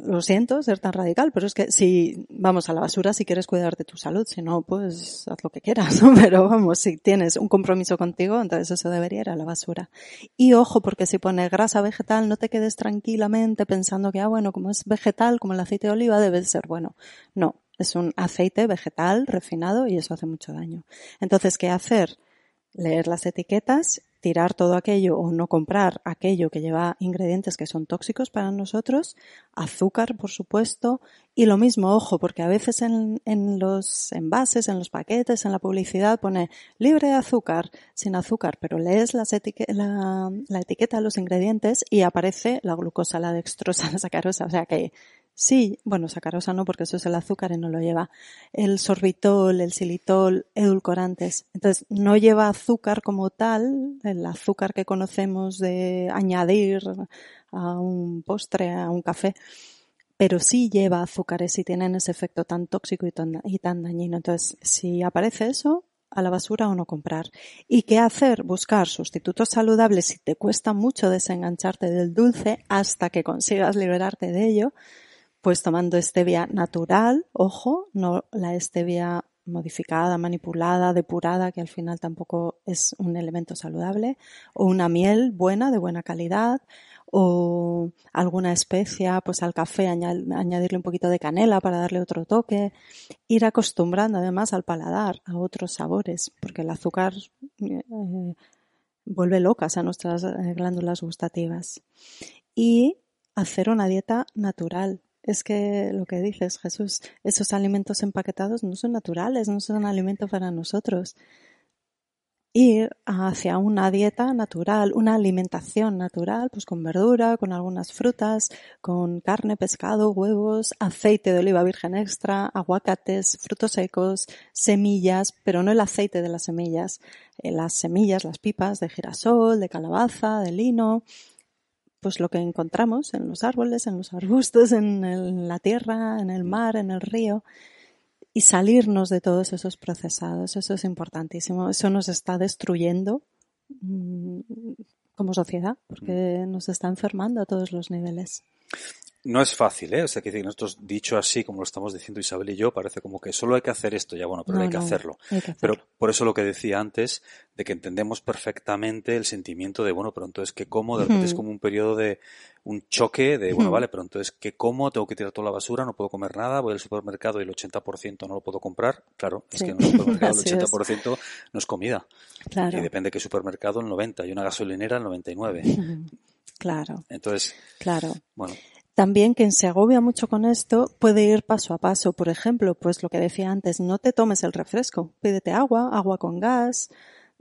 Lo siento ser tan radical, pero es que si vamos a la basura si quieres cuidar de tu salud, si no, pues haz lo que quieras. Pero vamos, si tienes un compromiso contigo, entonces eso debería ir a la basura. Y ojo, porque si pone grasa vegetal, no te quedes tranquilamente pensando que, ah, bueno, como es vegetal, como el aceite de oliva, debe ser bueno. No, es un aceite vegetal refinado y eso hace mucho daño. Entonces, ¿qué hacer? Leer las etiquetas, tirar todo aquello o no comprar aquello que lleva ingredientes que son tóxicos para nosotros, azúcar, por supuesto, y lo mismo, ojo, porque a veces en, los envases, en los paquetes, en la publicidad pone libre de azúcar, sin azúcar, pero lees las la, la etiqueta de los ingredientes y aparece la glucosa, la dextrosa, la sacarosa, o sea que Sí, bueno, sacarosa no, porque eso es el azúcar y no lo lleva. El sorbitol, el xilitol, edulcorantes. Entonces, no lleva azúcar como tal, el azúcar que conocemos de añadir a un postre, a un café, pero sí lleva azúcares y tienen ese efecto tan tóxico y tan, y tan dañino. Entonces, si aparece eso, a la basura o no comprar. ¿Y qué hacer? Buscar sustitutos saludables si te cuesta mucho desengancharte del dulce hasta que consigas liberarte de ello pues tomando stevia natural, ojo, no la stevia modificada, manipulada, depurada, que al final tampoco es un elemento saludable, o una miel buena, de buena calidad, o alguna especia, pues al café añadirle un poquito de canela para darle otro toque, ir acostumbrando además al paladar a otros sabores, porque el azúcar eh, vuelve locas a nuestras eh, glándulas gustativas. Y hacer una dieta natural, es que lo que dices, Jesús, esos alimentos empaquetados no son naturales, no son alimento para nosotros. Ir hacia una dieta natural, una alimentación natural, pues con verdura, con algunas frutas, con carne, pescado, huevos, aceite de oliva virgen extra, aguacates, frutos secos, semillas, pero no el aceite de las semillas, eh, las semillas, las pipas de girasol, de calabaza, de lino, pues lo que encontramos en los árboles, en los arbustos, en, la tierra, en el mar, en el río, y salirnos de todos esos procesados. Eso es importantísimo. Eso nos está destruyendo mm, como sociedad, porque nos está enfermando a todos los niveles no es fácil, ¿eh? O sea, que nosotros dicho así, como lo estamos diciendo Isabel y yo, parece como que solo hay que hacer esto, ya bueno, pero hay, que hacerlo. Pero por eso lo que decía antes, de que entendemos perfectamente el sentimiento de, bueno, pero entonces que como, de repente es como un periodo de un choque de, bueno, vale, pero entonces que como, tengo que tirar toda la basura, no puedo comer nada, voy al supermercado y el 80% no lo puedo comprar. Claro, es que en el supermercado el 80% no es comida. Y depende de qué supermercado, el 90, y una gasolinera el 99. Claro. Entonces, claro. bueno. También quien se agobia mucho con esto puede ir paso a paso. Por ejemplo, pues lo que decía antes, no te tomes el refresco. Pídete agua, agua con gas,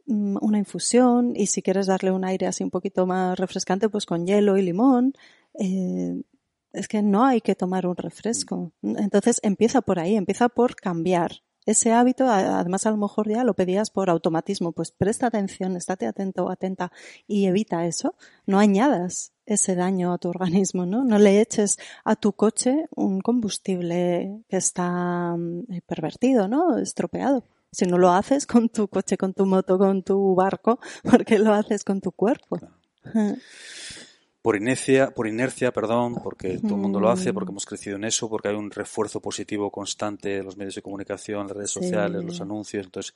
mm, una infusión y si quieres darle un aire así un poquito más refrescante, pues con hielo y limón. Eh, es que no hay que tomar un refresco. Entonces empieza por ahí, empieza por cambiar ese hábito, además a lo mejor ya lo pedías por automatismo, pues presta atención, estate atento, atenta y evita eso. No añadas ese daño a tu organismo, ¿no? No le eches a tu coche un combustible que está mm, pervertido, ¿no? Estropeado. Si no lo haces con tu coche, con tu moto, con tu barco, porque lo haces con tu cuerpo por inercia, por inercia, perdón, porque todo el mundo lo hace, porque hemos crecido en eso, porque hay un refuerzo positivo constante de los medios de comunicación, las redes sociales, los anuncios, entonces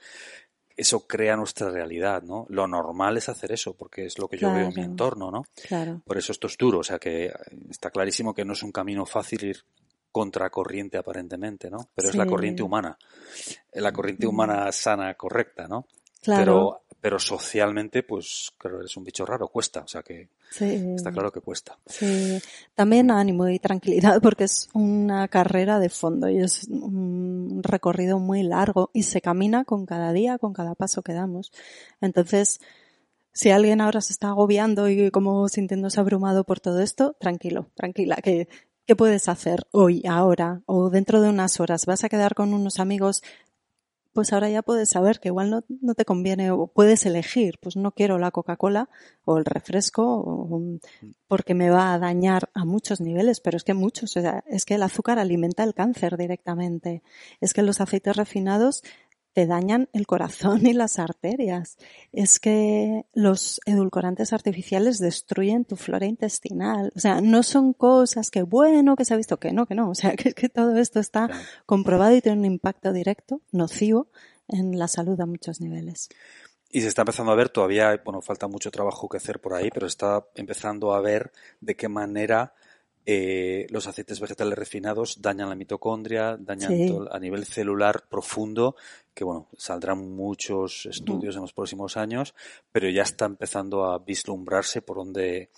eso crea nuestra realidad, ¿no? Lo normal es hacer eso, porque es lo que yo veo en mi entorno, ¿no? Claro. Por eso esto es duro, o sea que está clarísimo que no es un camino fácil ir contracorriente aparentemente, ¿no? Pero es la corriente humana, la corriente humana sana, correcta, ¿no? Claro. Pero pero socialmente, pues claro, es un bicho raro, cuesta, o sea que está claro que cuesta. Sí, también ánimo y tranquilidad porque es una carrera de fondo y es un recorrido muy largo y se camina con cada día, con cada paso que damos. Entonces, si alguien ahora se está agobiando y como sintiéndose abrumado por todo esto, tranquilo, tranquila, que ¿qué puedes hacer hoy, ahora o dentro de unas horas? ¿Vas a quedar con unos amigos pues ahora ya puedes saber que igual no, te conviene o puedes elegir, pues no quiero la Coca-Cola o el refresco porque me va a dañar a muchos niveles, pero es que muchos, es que el azúcar alimenta el cáncer directamente, es que los aceites refinados te dañan el corazón y las arterias. Es que los edulcorantes artificiales destruyen tu flora intestinal. O sea, no son cosas que bueno, que se ha visto que no, que no. O sea, que, que todo esto está comprobado y tiene un impacto directo, nocivo, en la salud a muchos niveles. Y se está empezando a ver, todavía, bueno, falta mucho trabajo que hacer por ahí, pero está empezando a ver de qué manera eh, los aceites vegetales refinados dañan la mitocondria, dañan a nivel celular profundo, que bueno, saldrán muchos estudios en los próximos años, pero ya está empezando a vislumbrarse por dónde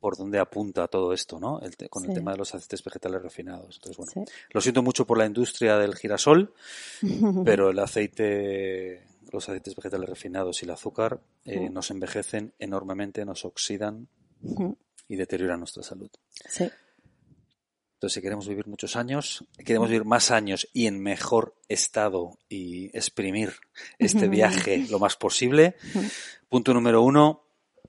por dónde apunta todo esto, ¿no? con el tema de los aceites vegetales refinados. Entonces, bueno, lo siento mucho por la industria del girasol, pero el aceite, los aceites vegetales refinados y el azúcar eh, nos envejecen enormemente, nos oxidan y deterioran nuestra salud. Sí. Entonces, si queremos vivir muchos años, queremos vivir más años y en mejor estado y exprimir este viaje lo más posible, punto número uno,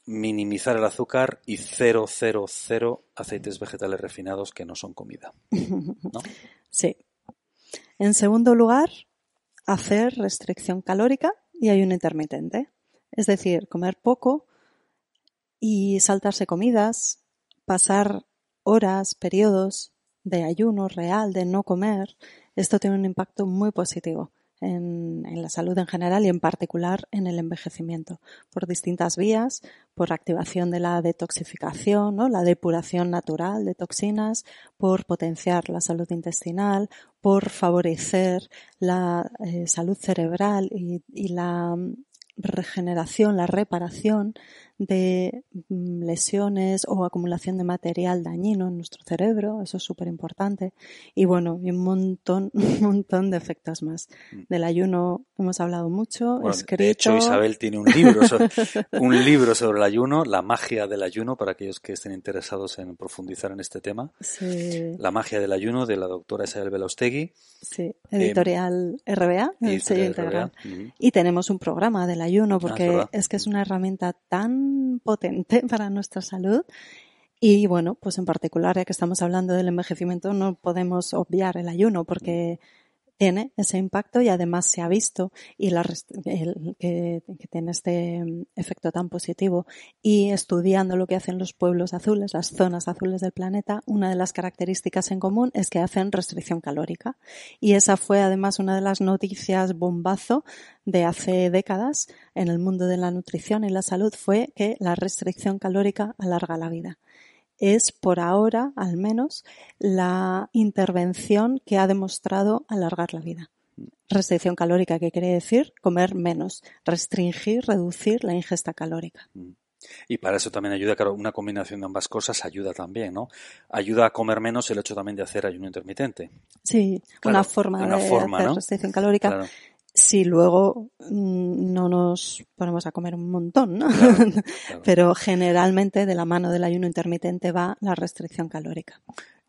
minimizar el azúcar y cero, cero, cero aceites vegetales refinados que no son comida. ¿no? Sí. En segundo lugar, hacer restricción calórica y ayuno intermitente. Es decir, comer poco y saltarse comidas, pasar horas, periodos de ayuno real, de no comer, esto tiene un impacto muy positivo en, la salud en general y en particular en el envejecimiento, por distintas vías, por activación de la detoxificación, ¿no? la depuración natural de toxinas, por potenciar la salud intestinal, por favorecer la eh, salud cerebral y la regeneración, la reparación de mm, lesiones o acumulación de material dañino en nuestro cerebro, eso es súper importante. Y bueno, y un montón, un montón de efectos más. Mm. Del ayuno hemos hablado mucho, escrito. De hecho, Isabel tiene un libro, sobre, un libro sobre el ayuno, La magia del ayuno, para aquellos que estén interesados en profundizar en este tema. Sí. La magia del ayuno, de la doctora Isabel Belaustegui. Sí, editorial RBA, editorial Y tenemos un programa del ayuno, ah, porque es que es una herramienta tan potente para nuestra salud. Y bueno, pues en particular, ya que estamos hablando del envejecimiento, no podemos obviar el ayuno porque tiene ese impacto y además se ha visto y la, que, tiene este mm, efecto tan positivo. Y estudiando lo que hacen los pueblos azules, las zonas azules del planeta, una de las características en común es que hacen restricción calórica. Y esa fue además una de las noticias bombazo de hace décadas en el mundo de la nutrición y la salud fue que la restricción calórica alarga la vida es por ahora, al menos, la intervención que ha demostrado alargar la vida. Restricción calórica, que quiere decir comer menos, restringir, reducir la ingesta calórica. Y para eso también ayuda, claro, una combinación de ambas cosas ayuda también, ¿no? Ayuda a comer menos el hecho también de hacer ayuno intermitente. Sí, una forma de hacer restricción calórica. Si luego mm, no nos ponemos a comer un montón, ¿no? Pero generalmente de la mano del ayuno intermitente va la restricción calórica.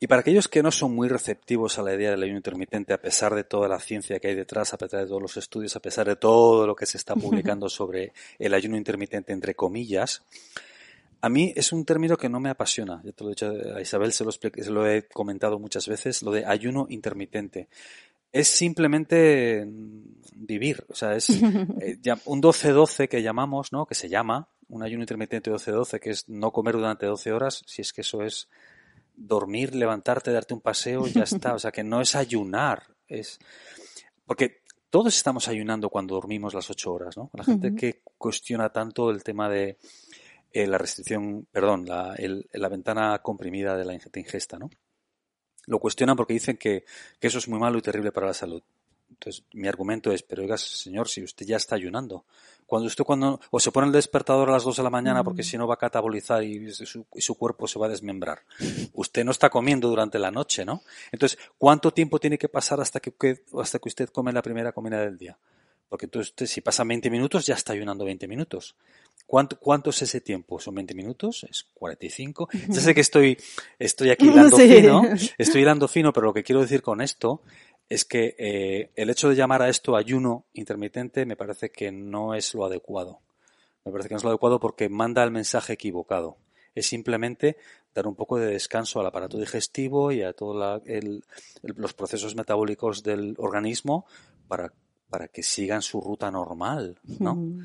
Y para aquellos que no son muy receptivos a la idea del ayuno intermitente, a pesar de toda la ciencia que hay detrás, a pesar de todos los estudios, a pesar de todo lo que se está publicando sobre el ayuno intermitente, entre comillas, a mí es un término que no me apasiona. Ya te lo he dicho a Isabel, se lo, se lo he comentado muchas veces, lo de ayuno intermitente. Es simplemente vivir, o sea, es eh, un 12-12 que llamamos, ¿no? Que se llama un ayuno intermitente 12-12, que es no comer durante 12 horas, si es que eso es dormir, levantarte, darte un paseo, ya está. O sea, que no es ayunar, es... Porque todos estamos ayunando cuando dormimos las ocho horas, ¿no? La gente que cuestiona tanto el tema de eh, la restricción, perdón, la, la, ventana comprimida de la ingesta, ¿no? Lo cuestionan porque dicen que, que eso es muy malo y terrible para la salud. Entonces, mi argumento es, pero oiga, señor, si usted ya está ayunando, cuando usted cuando, o se pone el despertador a las 2 de la mañana porque mm. si no va a catabolizar y su, cuerpo se va a desmembrar. Usted no está comiendo durante la noche, ¿no? Entonces, ¿cuánto tiempo tiene que pasar hasta que, hasta que usted come la primera comida del día? Porque entonces, usted, si pasan 20 minutos, ya está ayunando 20 minutos. ¿Cuánto, ¿Cuánto es ese tiempo? ¿Son 20 minutos? ¿Es 45? Ya sé que estoy, estoy aquí hilando fino, estoy hilando fino, pero lo que quiero decir con esto es que eh, el hecho de llamar a esto ayuno intermitente me parece que no es lo adecuado. Me parece que no es lo adecuado porque manda el mensaje equivocado. Es simplemente dar un poco de descanso al aparato digestivo y a todos los procesos metabólicos del organismo para, para que sigan su ruta normal, ¿no? Mm.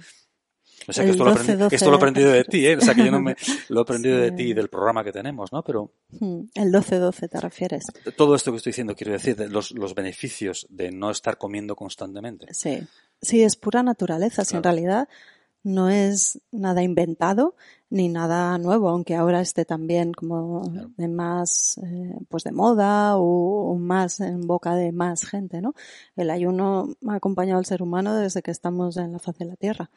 O sea, que esto, lo, he aprendido de ti, ¿eh? O sea, que yo no me lo he aprendido de ti y del programa que tenemos, ¿no? Pero... Hmm, el 12-12 te refieres. Todo esto que estoy diciendo, quiero decir, los, los beneficios de no estar comiendo constantemente. Sí, sí, es pura naturaleza. Si en realidad no es nada inventado ni nada nuevo, aunque ahora esté también como de más, eh, pues de moda o, más en boca de más gente, ¿no? El ayuno ha acompañado al ser humano desde que estamos en la faz de la Tierra.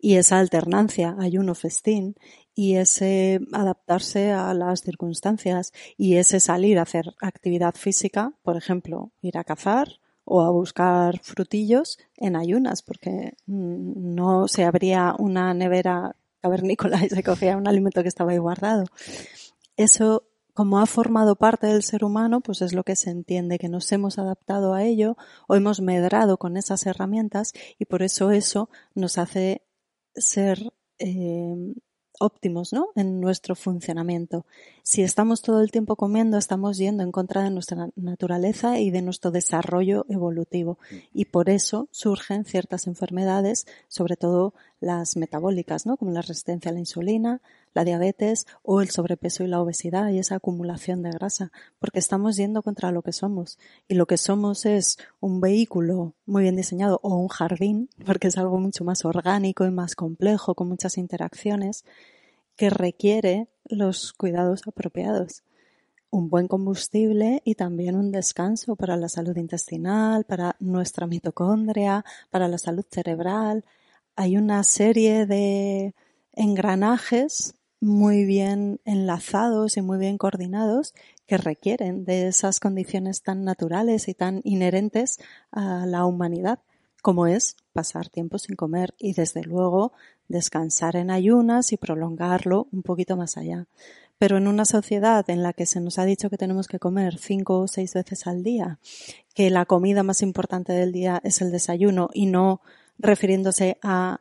Y esa alternancia, ayuno-festín, y ese adaptarse a las circunstancias, y ese salir a hacer actividad física, por ejemplo, ir a cazar, o a buscar frutillos en ayunas, porque mm, no se abría una nevera cavernícola y se cogía un alimento que estaba ahí guardado. Eso, como ha formado parte del ser humano, pues es lo que se entiende, que nos hemos adaptado a ello o hemos medrado con esas herramientas y por eso eso nos hace ser eh, óptimos, ¿no? En nuestro funcionamiento. Si estamos todo el tiempo comiendo, estamos yendo en contra de nuestra naturaleza y de nuestro desarrollo evolutivo. Mm. Y por eso surgen ciertas enfermedades, sobre todo las metabólicas, ¿no? Como la resistencia a la insulina, la diabetes o el sobrepeso y la obesidad y esa acumulación de grasa, porque estamos yendo contra lo que somos. Y lo que somos es un vehículo muy bien diseñado o un jardín, porque es algo mucho más orgánico y más complejo, con muchas interacciones, que requiere los cuidados apropiados. Un buen combustible y también un descanso para la salud intestinal, para nuestra mitocondria, para la salud cerebral. Hay una serie de engranajes muy bien enlazados y muy bien coordinados que requieren de esas condiciones tan naturales y tan inherentes a la humanidad, como es pasar tiempo sin comer y desde luego descansar en ayunas y prolongarlo un poquito más allá. Pero en una sociedad en la que se nos ha dicho que tenemos que comer cinco o seis veces al día, que la comida más importante del día es el desayuno y no refiriéndose a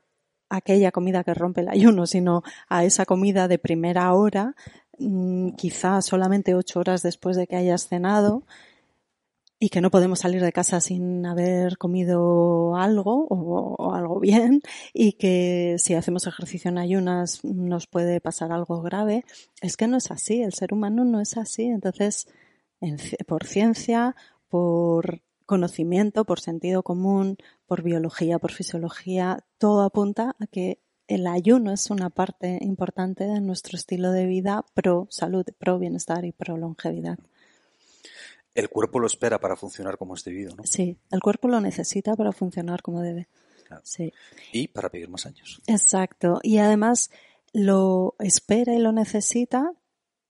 aquella comida que rompe el ayuno, sino a esa comida de primera hora, mm, quizá solamente ocho horas después de que hayas cenado, y que no podemos salir de casa sin haber comido algo o, algo bien y que si hacemos ejercicio en ayunas nos puede pasar algo grave, es que no es así, el ser humano no es así. Entonces, por ciencia, por conocimiento, por sentido común, por biología, por fisiología, todo apunta a que el ayuno es una parte importante de nuestro estilo de vida pro salud, pro bienestar y pro longevidad. El cuerpo lo espera para funcionar como es debido, ¿no? Sí, el cuerpo lo necesita para funcionar como debe. Sí. Y para vivir más años. Exacto. Y además, lo espera y lo necesita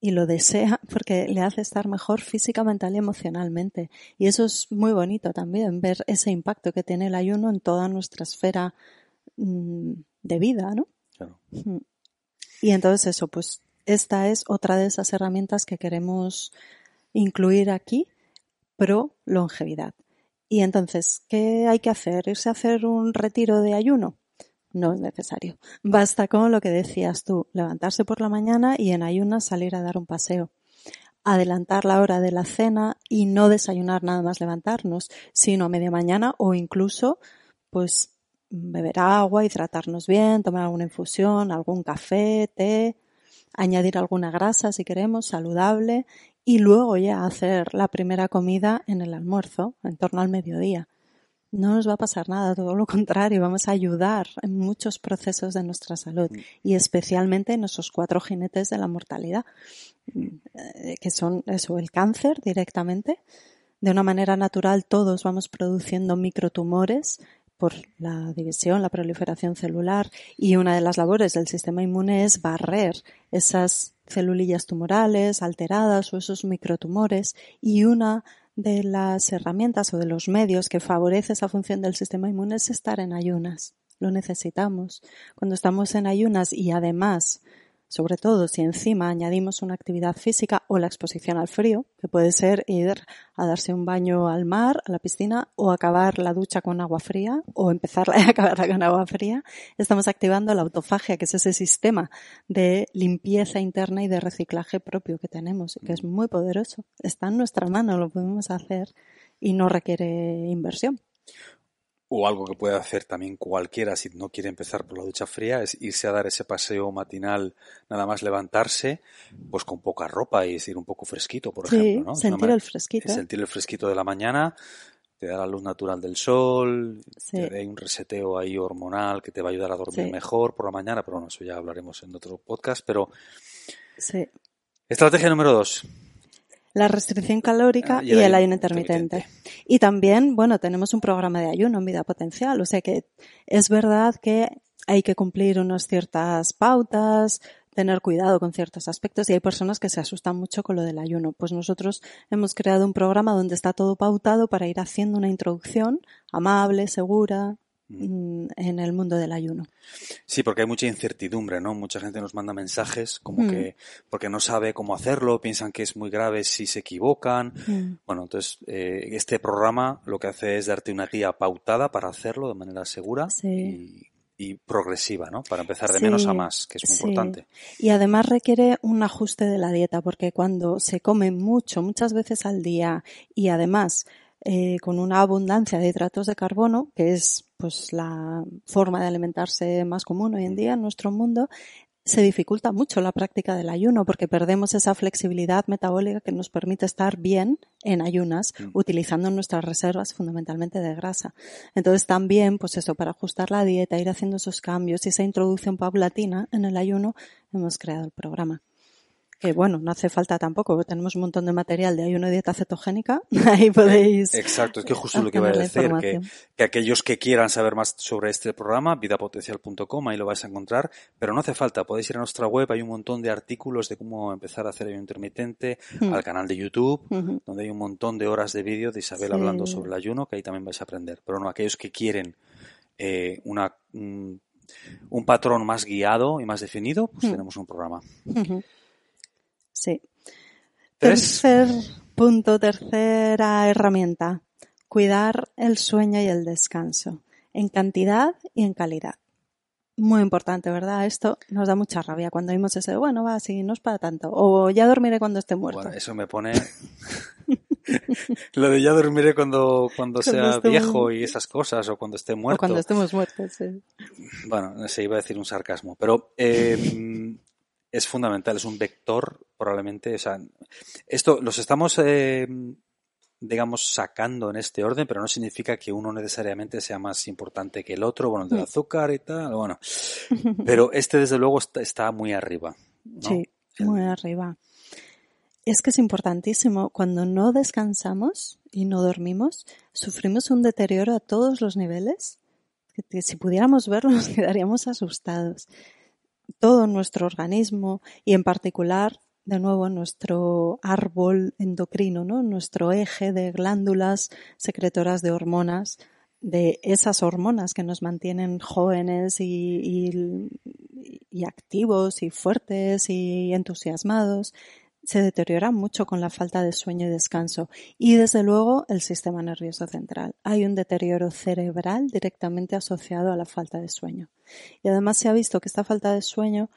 y lo desea porque le hace estar mejor física, mental y emocionalmente. Y eso es muy bonito también, ver ese impacto que tiene el ayuno en toda nuestra esfera mm, de vida, ¿no? Claro. Y entonces eso, pues esta es otra de esas herramientas que queremos incluir aquí, pro longevidad. Y entonces, ¿qué hay que hacer? ¿Irse a hacer un retiro de ayuno? No es necesario. Basta con lo que decías tú, levantarse por la mañana y en ayunas salir a dar un paseo. Adelantar la hora de la cena y no desayunar nada más levantarnos, sino a media mañana o incluso, pues, beber agua, hidratarnos bien, tomar alguna infusión, algún café, té, añadir alguna grasa si queremos, saludable, y luego ya hacer la primera comida en el almuerzo, en torno al mediodía. No nos va a pasar nada, todo lo contrario, vamos a ayudar en muchos procesos de nuestra salud mm. y especialmente en esos cuatro jinetes de la mortalidad, eh, que son eso, el cáncer directamente. De una manera natural todos vamos produciendo microtumores por la división, la proliferación celular y una de las labores del sistema inmune es barrer esas celulillas tumorales alteradas o esos microtumores y una de las herramientas o de los medios que favorece esa función del sistema inmune es estar en ayunas. Lo necesitamos. Cuando estamos en ayunas y además sobre todo si encima añadimos una actividad física o la exposición al frío, que puede ser ir a darse un baño al mar, a la piscina, o acabar la ducha con agua fría, o empezarla a acabarla con agua fría, estamos activando la autofagia, que es ese sistema de limpieza interna y de reciclaje propio que tenemos, que es muy poderoso. Está en nuestra mano, lo podemos hacer y no requiere inversión o algo que puede hacer también cualquiera si no quiere empezar por la ducha fría es irse a dar ese paseo matinal, nada más levantarse, pues con poca ropa y ir un poco fresquito, por ejemplo, ¿no? Sentir el fresquito. Sentir el fresquito de la mañana, te da la luz natural del sol, te da un reseteo ahí hormonal que te va a ayudar a dormir mejor por la mañana, pero bueno, eso ya hablaremos en otro podcast, pero sí. Estrategia número dos la restricción calórica ah, y, el, ayuno intermitente. Y también, bueno, tenemos un programa de ayuno en vida potencial, o sea que es verdad que hay que cumplir unas ciertas pautas, tener cuidado con ciertos aspectos y hay personas que se asustan mucho con lo del ayuno. Pues nosotros hemos creado un programa donde está todo pautado para ir haciendo una introducción amable, segura, en el mundo del ayuno. Sí, porque hay mucha incertidumbre, ¿no? Mucha gente nos manda mensajes como que porque no sabe cómo hacerlo, piensan que es muy grave si se equivocan. Bueno, entonces eh, este programa lo que hace es darte una guía pautada para hacerlo de manera segura y, progresiva, ¿no? Para empezar de menos a más, que es muy importante. Y además requiere un ajuste de la dieta, porque cuando se come mucho, muchas veces al día, y además eh, con una abundancia de hidratos de carbono, que es pues la forma de alimentarse más común hoy en día en nuestro mundo, se dificulta mucho la práctica del ayuno porque perdemos esa flexibilidad metabólica que nos permite estar bien en ayunas mm. utilizando nuestras reservas fundamentalmente de grasa. Entonces también, pues eso, para ajustar la dieta, ir haciendo esos cambios y esa introducción paulatina en el ayuno, hemos creado el programa que bueno, no hace falta tampoco, tenemos un montón de material de ayuno y dieta cetogénica, ahí podéis. Exacto, es que justo lo que iba a decir, que, que, aquellos que quieran saber más sobre este programa, vidapotencial.com, ahí lo vais a encontrar, pero no hace falta, podéis ir a nuestra web, hay un montón de artículos de cómo empezar a hacer ayuno intermitente, hmm. al canal de YouTube, donde hay un montón de horas de vídeo de Isabel hablando sobre el ayuno, que ahí también vais a aprender. Pero no, aquellos que quieren eh, una, un, patrón más guiado y más definido, pues hmm. tenemos un programa. Sí. Tercer punto, tercera herramienta. Cuidar el sueño y el descanso. En cantidad y en calidad. Muy importante, ¿verdad? Esto nos da mucha rabia cuando oímos ese, bueno, va, sí, no es para tanto. O ya dormiré cuando esté muerto. Bueno, eso me pone... Lo de ya dormiré cuando, cuando, sea viejo y esas cosas, o cuando esté muerto. O cuando estemos muertos, sí. Bueno, no sé, iba a decir un sarcasmo. Pero eh, es fundamental, es un vector probablemente. O sea, esto los estamos, eh, digamos, sacando en este orden, pero no significa que uno necesariamente sea más importante que el otro, bueno, el del mm. azúcar y tal, bueno. Pero este, desde luego, está, muy arriba. Sí, muy arriba. Es que es importantísimo. Cuando no descansamos y no dormimos, sufrimos un deterioro a todos los niveles. Que si pudiéramos verlo, nos quedaríamos asustados todo nuestro organismo y en particular de nuevo nuestro árbol endocrino, ¿no? nuestro eje de glándulas secretoras de hormonas, de esas hormonas que nos mantienen jóvenes y, activos y fuertes y entusiasmados, se deteriora mucho con la falta de sueño y descanso. Y desde luego el sistema nervioso central. Hay un deterioro cerebral directamente asociado a la falta de sueño. Y además se ha visto que esta falta de sueño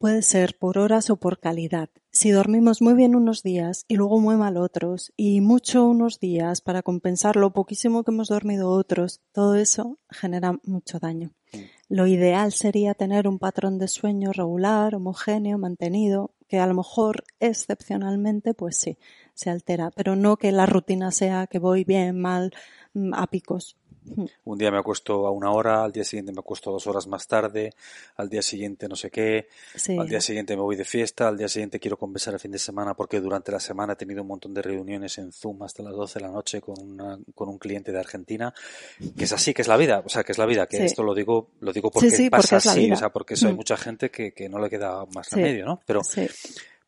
puede ser por horas o por calidad. Si dormimos muy bien unos días y luego muy mal otros, y mucho unos días para compensar lo poquísimo que hemos dormido otros, todo eso genera mucho daño. Mm. Lo ideal sería tener un patrón de sueño regular, homogéneo, mantenido, que a lo mejor excepcionalmente, pues sí, se altera, pero no que la rutina sea que voy bien, mal, mm, a picos. Un día me acuesto a una hora, al día siguiente me acuesto dos horas más tarde, al día siguiente no sé qué, al día siguiente me voy de fiesta, al día siguiente quiero conversar el fin de semana porque durante la semana he tenido un montón de reuniones en Zoom hasta las 12 de la noche con, una, con un cliente de Argentina, que es así, que es la vida, o sea, que es la vida, que esto lo digo, lo digo porque pasa así, o sea, porque hay mucha gente que, que no le queda más remedio, ¿no? Pero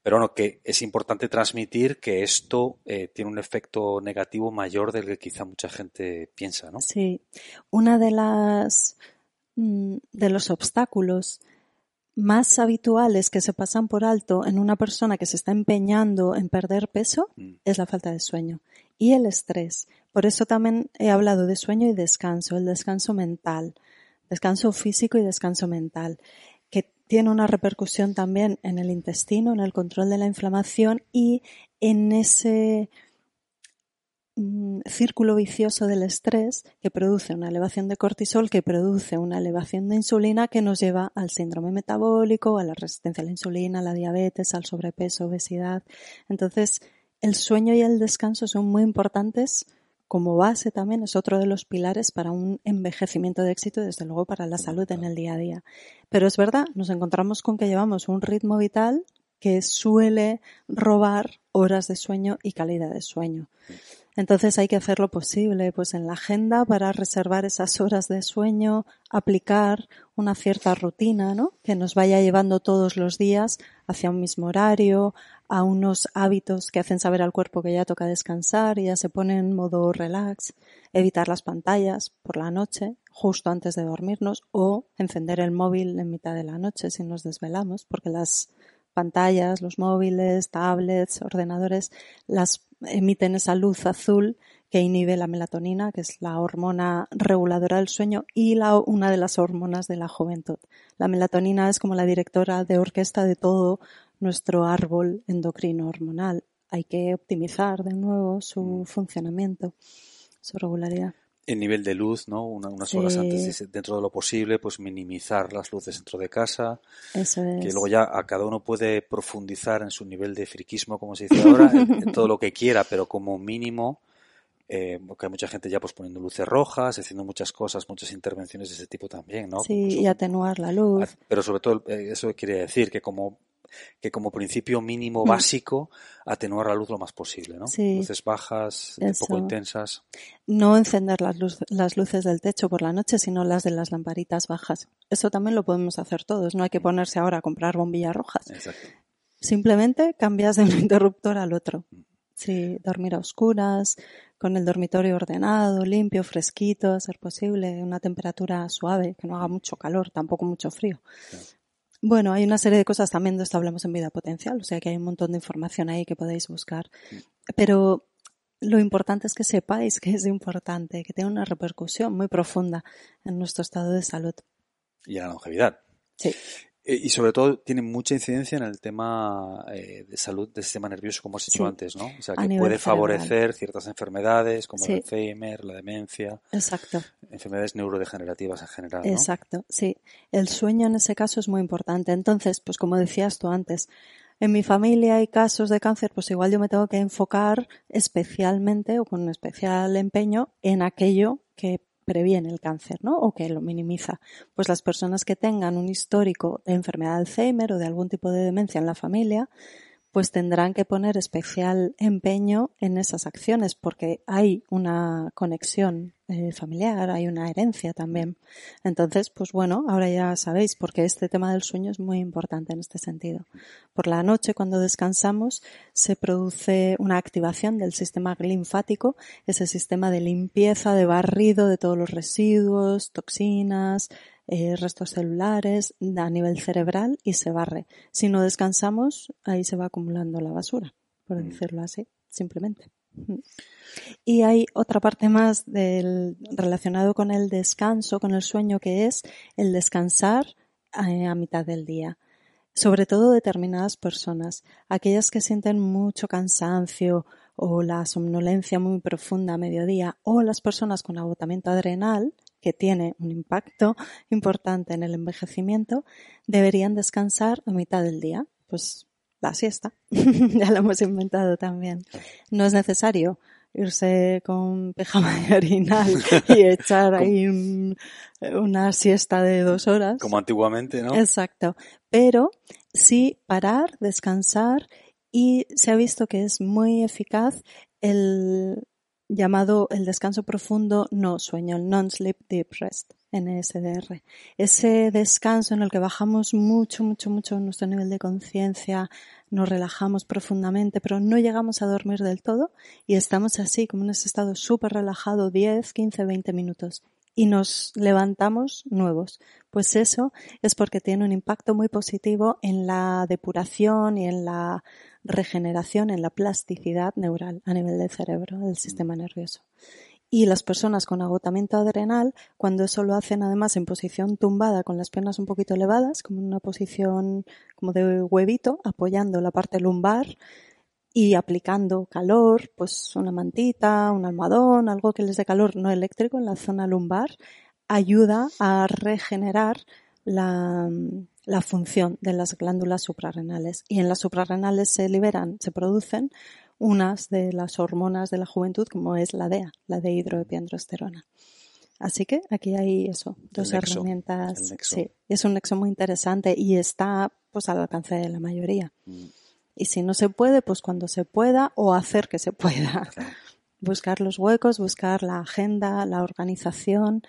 pero bueno, que es importante transmitir que esto eh, tiene un efecto negativo mayor del que quizá mucha gente piensa, ¿no? Sí. Una de las mm, de los obstáculos más habituales que se pasan por alto en una persona que se está empeñando en perder peso mm. es la falta de sueño y el estrés. Por eso también he hablado de sueño y descanso, el descanso mental, descanso físico y descanso mental tiene una repercusión también en el intestino, en el control de la inflamación y en ese mm, círculo vicioso del estrés que produce una elevación de cortisol, que produce una elevación de insulina que nos lleva al síndrome metabólico, a la resistencia a la insulina, a la diabetes, al sobrepeso, obesidad. Entonces, el sueño y el descanso son muy importantes como base también es otro de los pilares para un envejecimiento de éxito y desde luego para la salud en el día a día. Pero es verdad, nos encontramos con que llevamos un ritmo vital que suele robar horas de sueño y calidad de sueño. Entonces hay que hacer lo posible, pues en la agenda para reservar esas horas de sueño, aplicar una cierta rutina, ¿no? Que nos vaya llevando todos los días hacia un mismo horario, a unos hábitos que hacen saber al cuerpo que ya toca descansar y ya se pone en modo relax, evitar las pantallas por la noche, justo antes de dormirnos, o encender el móvil en mitad de la noche si nos desvelamos, porque las pantallas, los móviles, tablets, ordenadores, las emiten esa luz azul que inhibe la melatonina, que es la hormona reguladora del sueño y la, una de las hormonas de la juventud. La melatonina es como la directora de orquesta de todo nuestro árbol endocrino hormonal. Hay que optimizar de nuevo su funcionamiento, su regularidad el nivel de luz, ¿no? unas horas antes, dentro de lo posible, pues minimizar las luces dentro de casa. Eso es. Que luego ya a cada uno puede profundizar en su nivel de friquismo, como se dice ahora, en, todo lo que quiera, pero como mínimo, eh, porque hay mucha gente ya pues poniendo luces rojas, haciendo muchas cosas, muchas intervenciones de ese tipo también, ¿no? Sí, y atenuar la luz. Pero sobre todo, eh, eso quiere decir que como que como principio mínimo mm. básico atenuar la luz lo más posible, ¿no? Luces bajas, poco intensas. No encender las, las luces del techo por la noche, sino las de las lamparitas bajas. Eso también lo podemos hacer todos, no hay que mm. ponerse ahora a comprar bombillas rojas. Exacto. Simplemente cambias de un interruptor al otro. Mm. Sí, dormir a oscuras, con el dormitorio ordenado, limpio, fresquito, a ser posible, una temperatura suave, que no haga mucho calor, tampoco mucho frío. Bueno, hay una serie de cosas también de esto hablamos en vida potencial, o sea que hay un montón de información ahí que podéis buscar. Pero lo importante es que sepáis que es importante, que tiene una repercusión muy profunda en nuestro estado de salud. Y en la longevidad. Sí. Eh, y sobre todo tiene mucha incidencia en el tema eh, de salud del sistema nervioso, como has dicho antes, ¿no? O sea, que puede favorecer ciertas enfermedades como el Alzheimer, la demencia. Exacto. Enfermedades neurodegenerativas en general. ¿no? Exacto, sí. El sueño en ese caso es muy importante. Entonces, pues como decías tú antes, en mi familia hay casos de cáncer, pues igual yo me tengo que enfocar especialmente o con especial empeño en aquello que previene el cáncer, ¿no? O que lo minimiza. Pues las personas que tengan un histórico de enfermedad de Alzheimer o de algún tipo de demencia en la familia, pues tendrán que poner especial empeño en esas acciones porque hay una conexión eh, familiar, hay una herencia también. Entonces, pues bueno, ahora ya sabéis porque este tema del sueño es muy importante en este sentido. Por la noche, cuando descansamos, se produce una activación del sistema linfático, ese sistema de limpieza, de barrido de todos los residuos, toxinas, eh, restos celulares a nivel cerebral y se barre. Si no descansamos, ahí se va acumulando la basura, por mm. decirlo así, simplemente. Y hay otra parte más del, relacionado con el descanso, con el sueño, que es el descansar eh, a mitad del día sobre todo determinadas personas, aquellas que sienten mucho cansancio o la somnolencia muy profunda a mediodía o las personas con agotamiento adrenal, que tiene un impacto importante en el envejecimiento, deberían descansar a mitad del día. Pues la siesta. ya lo hemos inventado también. No es necesario irse con pijama de orinal y echar ahí una siesta de dos horas. Como antiguamente, ¿no? Exacto. Pero sí parar, descansar y se ha visto que es muy eficaz el llamado el descanso profundo no sueño, el non-sleep deep rest, NSDR. Ese descanso en el que bajamos mucho, mucho, mucho nuestro nivel de conciencia, nos relajamos profundamente, pero no llegamos a dormir del todo y estamos así, como en ese estado súper relajado, 10, 15, 20 minutos y nos levantamos nuevos. Pues eso es porque tiene un impacto muy positivo en la depuración y en la regeneración, en la plasticidad neural a nivel del cerebro, del sistema nervioso. Y las personas con agotamiento adrenal, cuando eso lo hacen además en posición tumbada con las piernas un poquito elevadas, como en una posición como de huevito, apoyando la parte lumbar, y aplicando calor, pues una mantita, un almohadón, algo que les dé calor no eléctrico en la zona lumbar, ayuda a regenerar la, la función de las glándulas suprarrenales. Y en las suprarrenales se liberan, se producen unas de las hormonas de la juventud, como es la DEA, la de hidroepiandrosterona. Así que aquí hay eso, dos herramientas. Sí, es un nexo muy interesante y está pues al alcance de la mayoría. Mm. Y si no se puede, pues cuando se pueda o hacer que se pueda. Buscar los huecos, buscar la agenda, la organización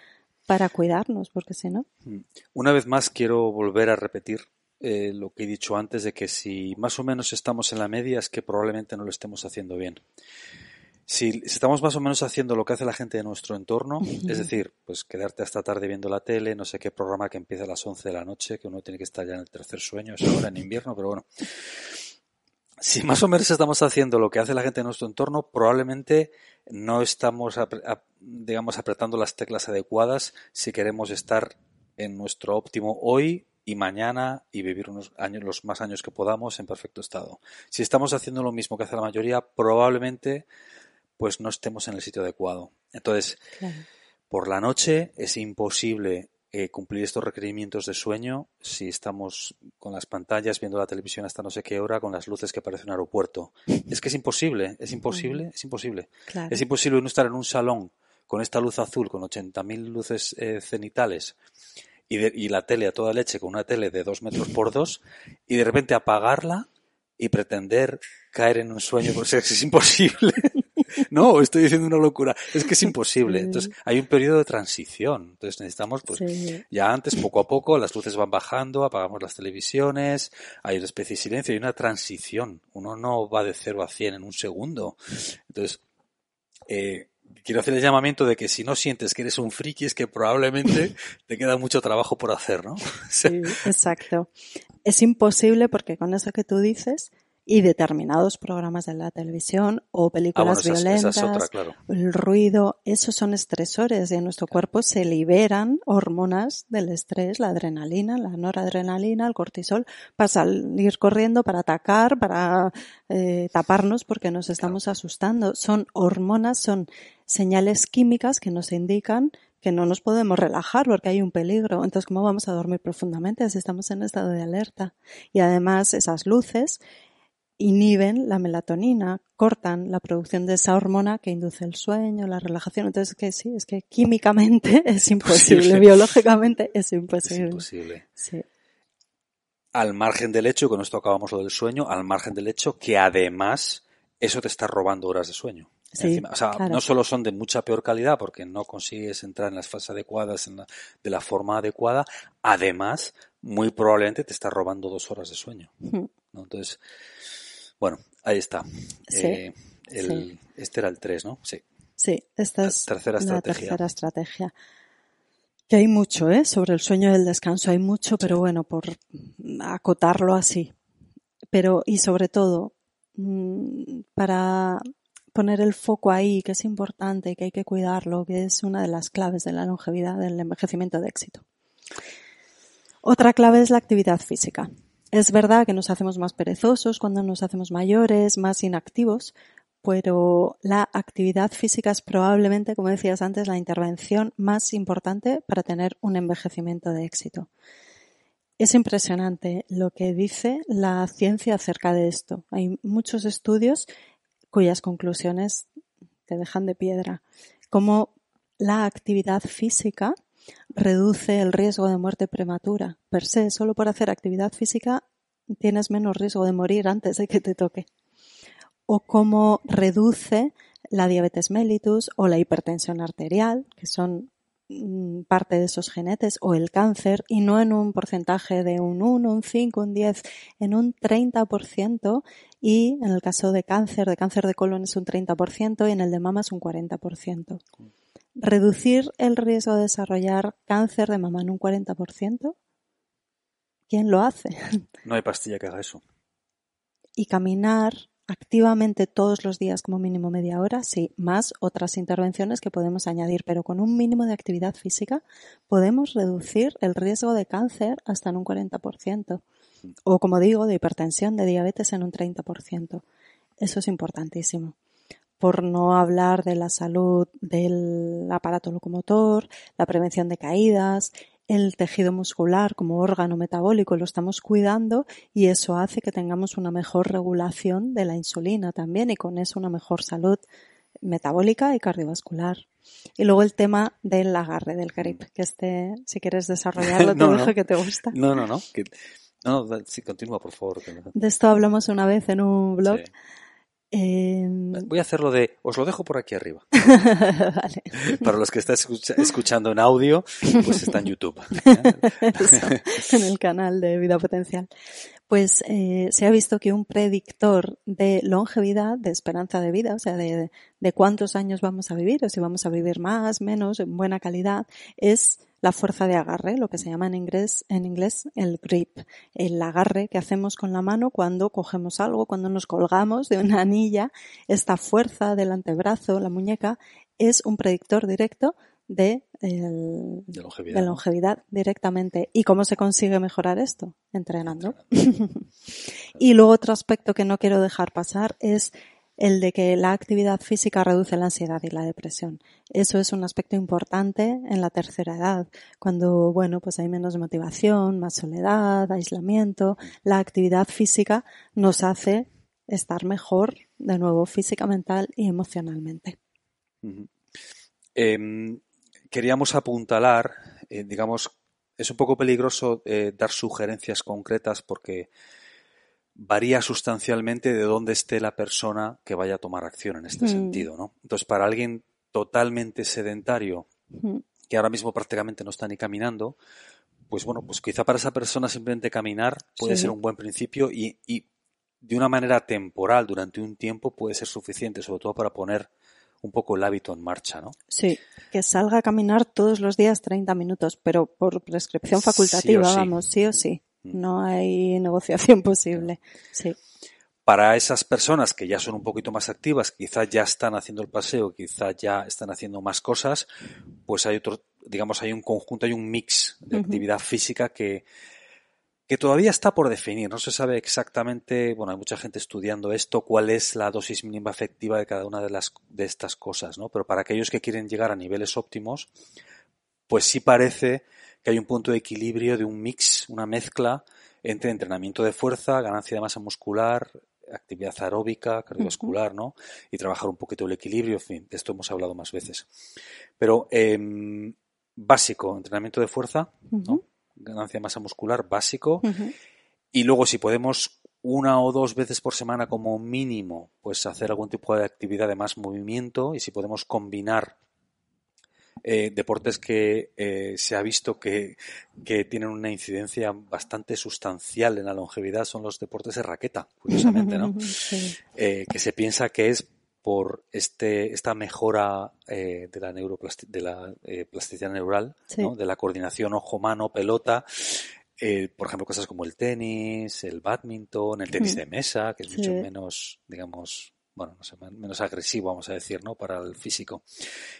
para cuidarnos, porque si no. Mm. Una vez más quiero volver a repetir eh, lo que he dicho antes de que si más o menos estamos en la media es que probablemente no lo estemos haciendo bien. Si estamos más o menos haciendo lo que hace la gente de nuestro entorno, es decir, pues quedarte hasta tarde viendo la tele, no sé qué programa que empieza a las 11 de la noche, que uno tiene que estar ya en el tercer sueño, es ahora en invierno, pero bueno si más o menos estamos haciendo lo que hace la gente en nuestro entorno, probablemente no estamos, digamos, apretando las teclas adecuadas si queremos estar en nuestro óptimo hoy y mañana y vivir unos años, los más años que podamos en perfecto estado. Si estamos haciendo lo mismo que hace la mayoría, probablemente pues no estemos en el sitio adecuado. Entonces, por la noche es imposible eh, cumplir estos requerimientos de sueño si estamos con las pantallas viendo la televisión hasta no sé qué hora con las luces que parece un aeropuerto. Es que es imposible, es imposible, es imposible. Es imposible no estar en un salón con esta luz azul, con 80.000 luces eh, cenitales y, y la tele a toda leche con una tele de dos metros por dos y de repente apagarla y pretender caer en un sueño, porque es imposible. no, estoy diciendo una locura. Es que es imposible. Entonces, hay un periodo de transición. Entonces, necesitamos, pues, ya antes, poco a poco, las luces van bajando, apagamos las televisiones, hay una especie de silencio, hay una transición. Uno no va de 0 a 100 en un segundo. Entonces, eh, quiero hacer el llamamiento de que si no sientes que eres un friki es que probablemente te queda mucho trabajo por hacer, ¿no? sí, exacto. Es imposible porque con eso que tú dices, y determinados programas de la televisión o películas ah, violentas, el ruido, esos son estresores y en nuestro cuerpo se liberan hormonas del estrés, la adrenalina, la noradrenalina, el cortisol, para salir corriendo, para atacar, para eh, taparnos porque nos estamos asustando. Son hormonas, son señales químicas que nos indican que no nos podemos relajar porque hay un peligro. Entonces, ¿cómo vamos a dormir profundamente si estamos en estado de alerta? Y además, esas luces inhiben la melatonina, cortan la producción de esa hormona que induce el sueño, la relajación. Entonces, que sí, es que químicamente es imposible, biológicamente es imposible. Es imposible. Sí. al margen del hecho, y con esto acabamos lo del sueño, al margen del hecho que además eso te está robando horas de sueño. Sí, o sea, no solo son de mucha peor calidad porque no consigues entrar en las fases adecuadas de la forma adecuada, además, muy probablemente te está robando dos horas de sueño. Entonces, bueno, ahí está. Eh, este era el 3, ¿no? Sí. Sí, esta es la tercera estrategia. tercera estrategia. Que hay mucho, ¿eh? Sobre el sueño y el descanso hay mucho, pero bueno, por acotarlo así. Pero, y sobre todo, mm, para poner el foco ahí, que es importante, que hay que cuidarlo, que es una de las claves de la longevidad, del envejecimiento de éxito. Otra clave es la actividad física. Es verdad que nos hacemos más perezosos cuando nos hacemos mayores, más inactivos, pero la actividad física es probablemente, como decías antes, la intervención más importante para tener un envejecimiento de éxito. Es impresionante lo que dice la ciencia acerca de esto. Hay muchos estudios cuyas conclusiones te dejan de piedra, como la actividad física reduce el riesgo de muerte prematura. Per se, solo por hacer actividad física tienes menos riesgo de morir antes de que te toque. O cómo reduce la diabetes mellitus o la hipertensión arterial, que son Mm, parte de esos genetes o el cáncer y no en un porcentaje de un 1, un 5, un 10, en un 30% y en el caso de cáncer, de cáncer de colon es un 30% y en el de mama es un 40%. Reducir el riesgo de desarrollar cáncer de mama en un 40%, ¿quién lo hace? No hay pastilla que haga eso. Y caminar activamente todos los días como mínimo media hora, sí, más otras intervenciones que podemos añadir, pero con un mínimo de actividad física podemos reducir el riesgo de cáncer hasta en un 40%, o como digo, de hipertensión, de diabetes en un 30%. Eso es importantísimo. Por no hablar de la salud del aparato locomotor, la prevención de caídas, el tejido muscular como órgano metabólico lo estamos cuidando y eso hace que tengamos una mejor regulación de la insulina también y con eso una mejor salud metabólica y cardiovascular. Y luego el tema del agarre del grip, que este, si quieres desarrollarlo, te dejo que te gusta. No, no, no. no, sí, continúa, por favor. De esto hablamos una vez en un blog. Em, Voy a hacerlo de, os lo dejo por aquí arriba. vale. Para los que están escuchando en audio, pues está en YouTube. en el canal de Vida Potencial. Pues eh, se ha visto que un predictor de longevidad, de esperanza de vida, o sea, de, de cuántos años vamos a vivir, o si vamos a vivir más, menos, en buena calidad, es la fuerza de agarre, lo que se llama en inglés, en inglés el grip, el agarre que hacemos con la mano cuando cogemos algo, cuando nos colgamos de una anilla, esta fuerza del antebrazo, la muñeca, es un predictor directo de, longevidad. directamente. ¿Y cómo se consigue mejorar esto? Entrenando. y luego otro aspecto que no quiero dejar pasar es el de que la actividad física reduce la ansiedad y la depresión. Eso es un aspecto importante en la tercera edad, cuando, bueno, pues hay menos motivación, más soledad, aislamiento. La actividad física nos hace estar mejor, de nuevo, física, mental y emocionalmente. Em, queríamos apuntalar, eh, digamos, es un poco peligroso eh, dar sugerencias concretas porque varía sustancialmente de dónde esté la persona que vaya a tomar acción en este mm. sentido, ¿no? Entonces, para alguien totalmente sedentario, mm. que ahora mismo prácticamente no está ni caminando, pues bueno, pues quizá para esa persona simplemente caminar puede ser un buen principio y, y, de una manera temporal, durante un tiempo, puede ser suficiente, sobre todo para poner un poco el hábito en marcha, ¿no? Sí, que salga a caminar todos los días 30 minutos, pero por prescripción facultativa, vamos, sí o sí. No hay negociación posible. Sí. Para esas personas que ya son un poquito más activas, quizás ya están haciendo el paseo, quizás ya están haciendo más cosas, pues hay otro, digamos, hay un conjunto, hay un mix de actividad física que, que todavía está por definir. No se sabe exactamente, bueno, hay mucha gente estudiando esto, cuál es la dosis mínima efectiva de cada una de las de estas cosas, ¿no? Pero para aquellos que quieren llegar a niveles óptimos, pues sí parece que hay un punto de equilibrio de un mix, una mezcla entre entrenamiento de fuerza, ganancia de masa muscular, actividad aeróbica, cardiovascular, ¿no? Y trabajar un poquito el equilibrio, en fin, de esto hemos hablado más veces. Pero em, básico, entrenamiento de fuerza, ¿no? Ganancia de masa muscular, básico. Y luego si podemos una o dos veces por semana como mínimo, pues hacer algún tipo de actividad de más movimiento y si podemos combinar eh, deportes que eh, se ha visto que, que, tienen una incidencia bastante sustancial en la longevidad son los deportes de raqueta, curiosamente, ¿no? Eh, que se piensa que es por este, esta mejora de la, de la plasticidad neural, ¿no? de la coordinación ojo-mano, pelota, por ejemplo, cosas como el tenis, el badminton, el tenis de mesa, que es mucho menos, digamos, bueno, no sé, menos agresivo, vamos a decir, ¿no? Para el físico.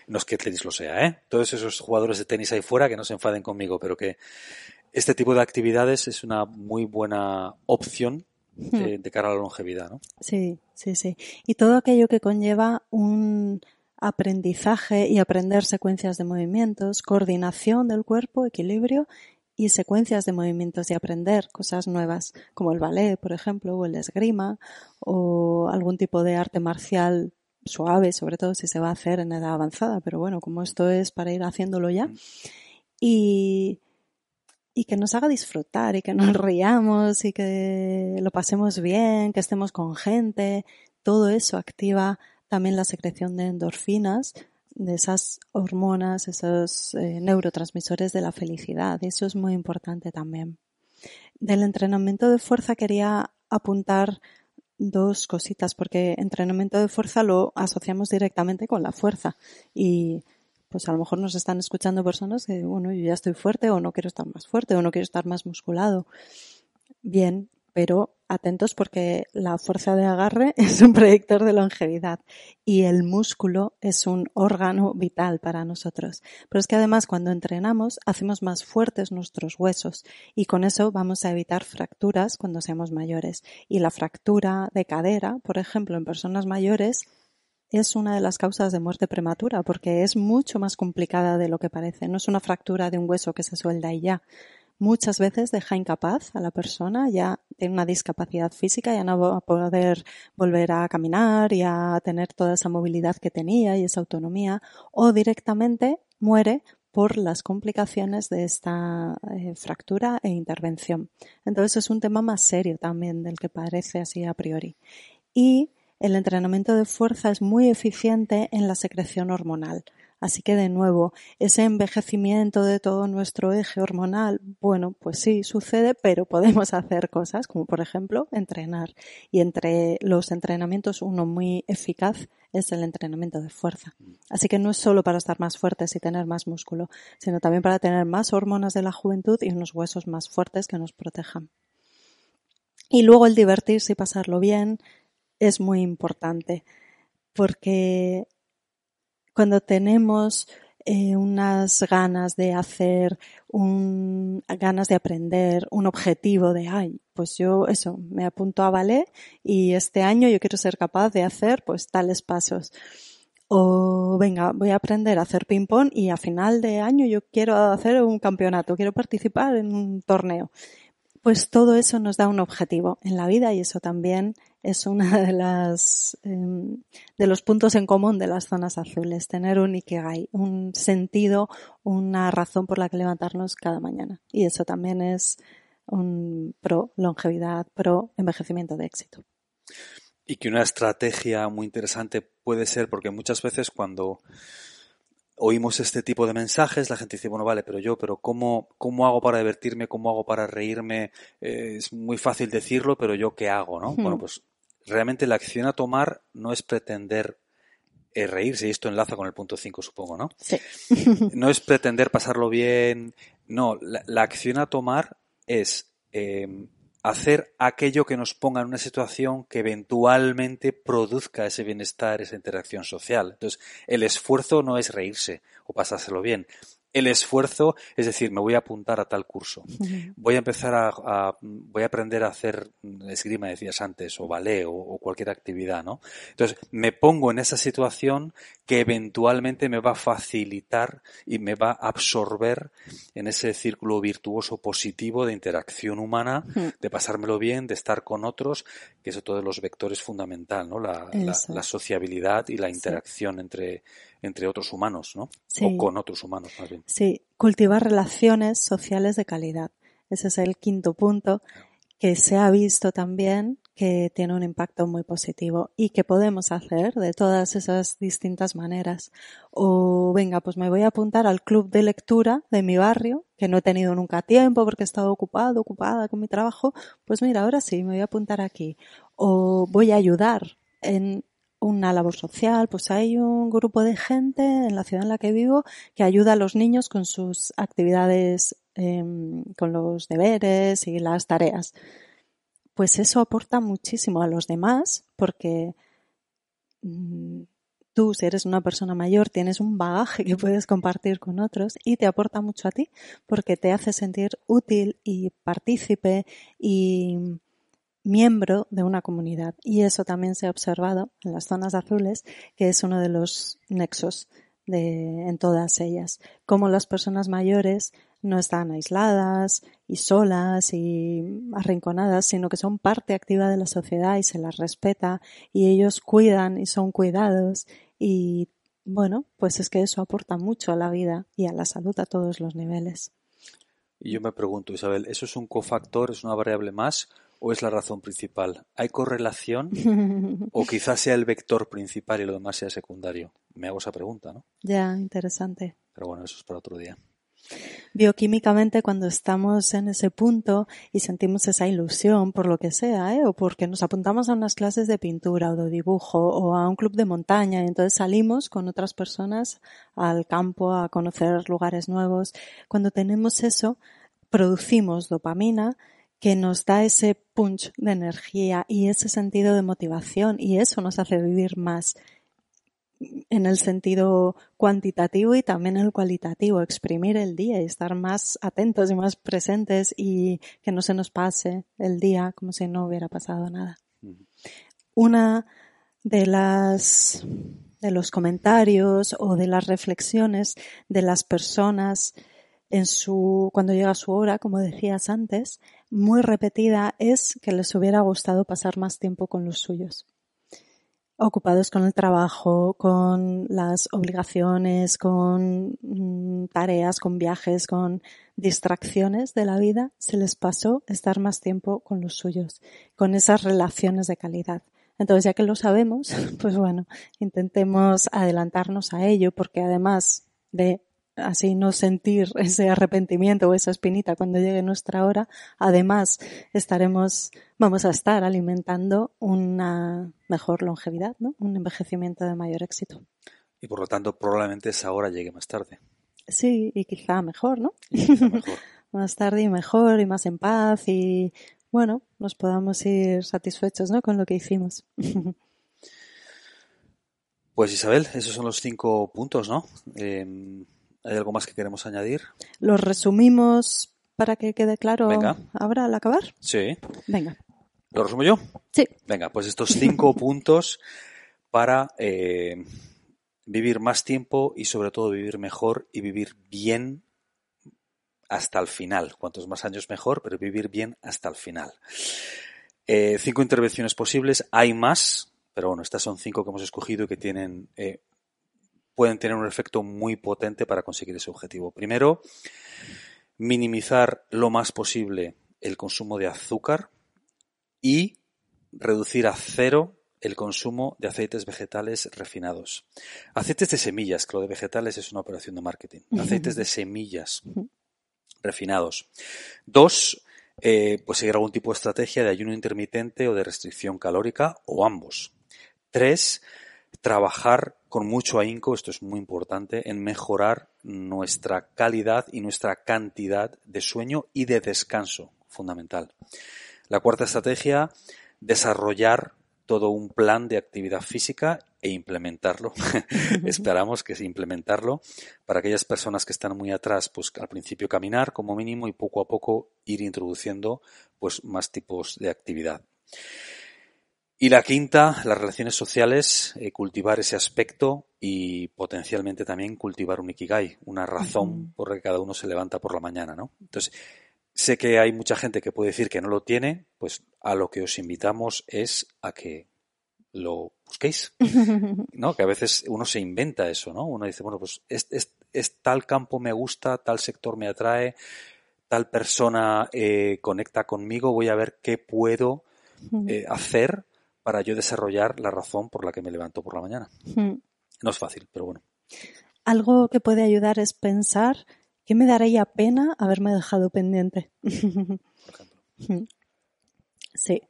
No es que el tenis lo sea, ¿eh? Todos esos jugadores de tenis ahí fuera que no se enfaden conmigo, pero que este tipo de actividades es una muy buena opción de, hmm. cara a la longevidad, ¿no? Sí, sí, sí. Y todo aquello que conlleva un aprendizaje y aprender secuencias de movimientos, coordinación del cuerpo, equilibrio y secuencias de movimientos y aprender cosas nuevas, como el ballet, por ejemplo, o el esgrima, o algún tipo de arte marcial suave, sobre todo si se va a hacer en edad avanzada, pero bueno, como esto es para ir haciéndolo ya. Y, y que nos haga disfrutar y que nos riamos y que lo pasemos bien, que estemos con gente, todo eso activa también la secreción de endorfinas, de esas hormonas, esos eh, neurotransmisores de la felicidad. Eso es muy importante también. Del entrenamiento de fuerza quería apuntar dos cositas, porque entrenamiento de fuerza lo asociamos directamente con la fuerza. Y pues a lo mejor nos están escuchando personas que, bueno, yo ya estoy fuerte o no quiero estar más fuerte o no quiero estar más musculado. Bien, pero atentos porque la fuerza de agarre es un predictor de longevidad y el músculo es un órgano vital para nosotros. Pero es que además cuando entrenamos hacemos más fuertes nuestros huesos y con eso vamos a evitar fracturas cuando seamos mayores. Y la fractura de cadera, por ejemplo, en personas mayores, es una de las causas de muerte prematura porque es mucho más complicada de lo que parece. No es una fractura de un hueso que se suelda y ya muchas veces deja incapaz a la persona, ya tiene una discapacidad física, ya no va a poder volver a caminar y a tener toda esa movilidad que tenía y esa autonomía, o directamente muere por las complicaciones de esta eh, fractura e intervención. Entonces es un tema más serio también del que parece así a priori. Y el entrenamiento de fuerza es muy eficiente en la secreción hormonal. Así que de nuevo, ese envejecimiento de todo nuestro eje hormonal, bueno, pues sí, sucede, pero podemos hacer cosas como por ejemplo entrenar. Y entre los entrenamientos uno muy eficaz es el entrenamiento de fuerza. Así que no es solo para estar más fuertes y tener más músculo, sino también para tener más hormonas de la juventud y unos huesos más fuertes que nos protejan. Y luego el divertirse y pasarlo bien es muy importante porque cuando tenemos eh, unas ganas de hacer, un, ganas de aprender, un objetivo de, ay, pues yo eso, me apunto a ballet y este año yo quiero ser capaz de hacer pues tales pasos. O venga, voy a aprender a hacer ping pong y a final de año yo quiero hacer un campeonato, quiero participar en un torneo. Pues todo eso nos da un objetivo en la vida y eso también es una de las em, de los puntos en común de las zonas azules, tener un ikigai, un sentido, una razón por la que levantarnos cada mañana. Y eso también es un pro longevidad, pro envejecimiento de éxito. Y que una estrategia muy interesante puede ser porque muchas veces cuando oímos este tipo de mensajes, la gente dice, bueno, vale, pero yo, pero ¿cómo, cómo hago para divertirme? ¿Cómo hago para reírme? Eh, es muy fácil decirlo, pero yo qué hago, ¿no? Bueno, pues realmente la acción a tomar no es pretender eh, reírse, y esto enlaza con el punto 5, supongo, ¿no? Sí. no es pretender pasarlo bien, no, la, acción a tomar es eh, hacer aquello que nos ponga en una situación que eventualmente produzca ese bienestar, esa interacción social. Entonces, el esfuerzo no es reírse o pasárselo bien el esfuerzo, es decir, me voy a apuntar a tal curso, voy a empezar a, voy a aprender a hacer esgrima, decías antes, o ballet, o, cualquier actividad, ¿no? Entonces, me pongo en esa situación que eventualmente me va a facilitar y me va a absorber en ese círculo virtuoso positivo de interacción humana, de pasármelo bien, de estar con otros, que eso todos los vectores fundamental, ¿no? La, sociabilidad y la interacción entre entre otros humanos, ¿no? O con otros humanos, más bien. Sí, cultivar relaciones sociales de calidad. Ese es el quinto punto que se ha visto también que tiene un impacto muy positivo y que podemos hacer de todas esas distintas maneras. O venga, pues me voy a apuntar al club de lectura de mi barrio, que no he tenido nunca tiempo porque he estado ocupado, ocupada con mi trabajo. Pues mira, ahora sí, me voy a apuntar aquí. O voy a ayudar en una labor social, pues hay un grupo de gente en la ciudad en la que vivo que ayuda a los niños con sus actividades, em, con los deberes y las tareas. Pues eso aporta muchísimo a los demás porque mm, tú, si eres una persona mayor, tienes un bagaje que puedes compartir con otros y te aporta mucho a ti porque te hace sentir útil y partícipe y miembro de una comunidad. Y eso también se ha observado en las zonas azules, que es uno de los nexos de, en todas ellas. Como las personas mayores no están aisladas y solas y arrinconadas, sino que son parte activa de la sociedad y se las respeta y ellos cuidan y son cuidados y bueno, pues es que eso aporta mucho a la vida y a la salud a todos los niveles. Y yo me pregunto, Isabel, ¿eso es un cofactor, es una variable más o es la razón principal? ¿Hay correlación o quizás sea el vector principal y lo demás sea secundario? Me hago esa pregunta, ¿no? Ya, interesante. Pero bueno, eso es para otro día. Bioquímicamente, cuando estamos en ese punto y sentimos esa ilusión por lo que sea, ¿eh? o porque nos apuntamos a unas clases de pintura o de dibujo o a un club de montaña y entonces salimos con otras personas al campo a conocer lugares nuevos, cuando tenemos eso, producimos dopamina que nos da ese punch de energía y ese sentido de motivación y eso nos hace vivir más en el sentido cuantitativo y también en el cualitativo, exprimir el día y estar más atentos y más presentes y que no se nos pase el día como si no hubiera pasado nada. Una de las de los comentarios o de las reflexiones de las personas en su cuando llega su hora, como decías antes, muy repetida es que les hubiera gustado pasar más tiempo con los suyos ocupados con el trabajo, con las obligaciones, con mm, tareas, con viajes, con distracciones de la vida, se les pasó estar más tiempo con los suyos, con esas relaciones de calidad. Entonces, ya que lo sabemos, pues bueno, intentemos adelantarnos a ello, porque además de así no sentir ese arrepentimiento o esa espinita cuando llegue nuestra hora, además estaremos, vamos a estar alimentando una mejor longevidad, ¿no? Un envejecimiento de mayor éxito. Y por lo tanto, probablemente esa hora llegue más tarde. Sí, y quizá mejor, ¿no? más tarde y mejor y más en paz y bueno, nos podamos ir satisfechos, ¿no? Con lo que hicimos. Pues Isabel, esos son los cinco puntos, ¿no? Em, ¿Hay algo más que queremos añadir? Los resumimos para que quede claro ahora al acabar. Sí. Venga. ¿Lo resumo yo? Sí. Venga, pues estos cinco puntos para eh, vivir más tiempo y sobre todo vivir mejor y vivir bien hasta el final. Cuantos más años mejor, pero vivir bien hasta el final. Eh, cinco intervenciones posibles. Hay más, pero bueno, estas son cinco que hemos escogido y que tienen eh, pueden tener un efecto muy potente para conseguir ese objetivo. Primero, minimizar lo más posible el consumo de azúcar y reducir a cero el consumo de aceites vegetales refinados. Aceites de semillas, que lo de vegetales es una operación de marketing. Aceites de semillas refinados. Dos, eh, pues seguir algún tipo de estrategia de ayuno intermitente o de restricción calórica o ambos. Tres, trabajar con mucho ahínco, esto es muy importante, en mejorar nuestra calidad y nuestra cantidad de sueño y de descanso, fundamental. La cuarta estrategia, desarrollar todo un plan de actividad física e implementarlo. Esperamos que implementarlo para aquellas personas que están muy atrás, pues al principio caminar como mínimo y poco a poco ir introduciendo pues más tipos de actividad. Y la quinta, las relaciones sociales, eh, cultivar ese aspecto y potencialmente también cultivar un ikigai, una razón por la que cada uno se levanta por la mañana, ¿no? Entonces, sé que hay mucha gente que puede decir que no lo tiene, pues a lo que os invitamos es a que lo busquéis, ¿no? Que a veces uno se inventa eso, ¿no? Uno dice, bueno, pues es, es tal campo me gusta, tal sector me atrae, tal persona eh, conecta conmigo, voy a ver qué puedo eh, hacer para yo desarrollar la razón por la que me levanto por la mañana. No es fácil, pero bueno. Algo que puede ayudar es pensar que me daría pena haberme dejado pendiente. sí.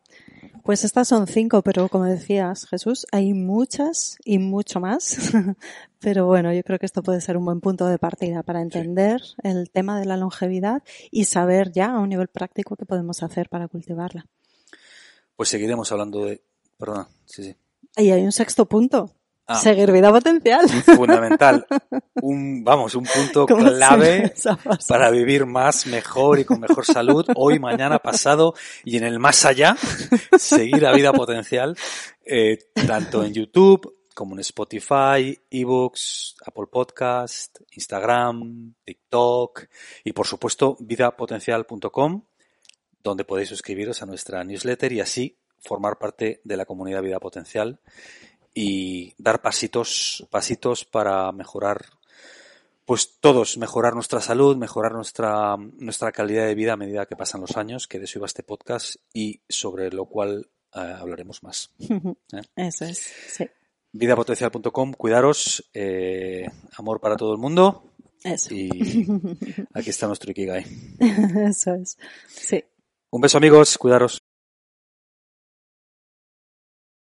Pues estas son cinco, pero como decías, Jesús, hay muchas y mucho más. pero bueno, yo creo que esto puede ser un buen punto de partida para entender el tema de la longevidad y saber ya a un nivel práctico qué podemos hacer para cultivarla. Pues seguiremos hablando de... Perdona, sí, sí. Y hay un sexto punto. Ah. Seguir vida potencial. Fundamental. Un, vamos, un punto clave para vivir más, mejor y con mejor salud hoy, mañana, pasado y en el más allá. Seguir a vida potencial, eh, tanto en YouTube como en Spotify, ebooks, Apple Podcast, Instagram, TikTok y por supuesto vidapotencial.com donde podéis suscribiros a nuestra newsletter y así formar parte de la comunidad Vida Potencial y dar pasitos, pasitos para mejorar, pues todos, mejorar nuestra salud, mejorar nuestra, nuestra calidad de vida a medida que pasan los años, que de eso iba este podcast y sobre lo cual eh, hablaremos más. ¿Eh? Eso es, sí. Vidapotencial.com, cuidaros, eh, amor para todo el mundo. Eso. Y aquí está nuestro Ikigai. Eso es, sí. Un beso amigos, cuidaros.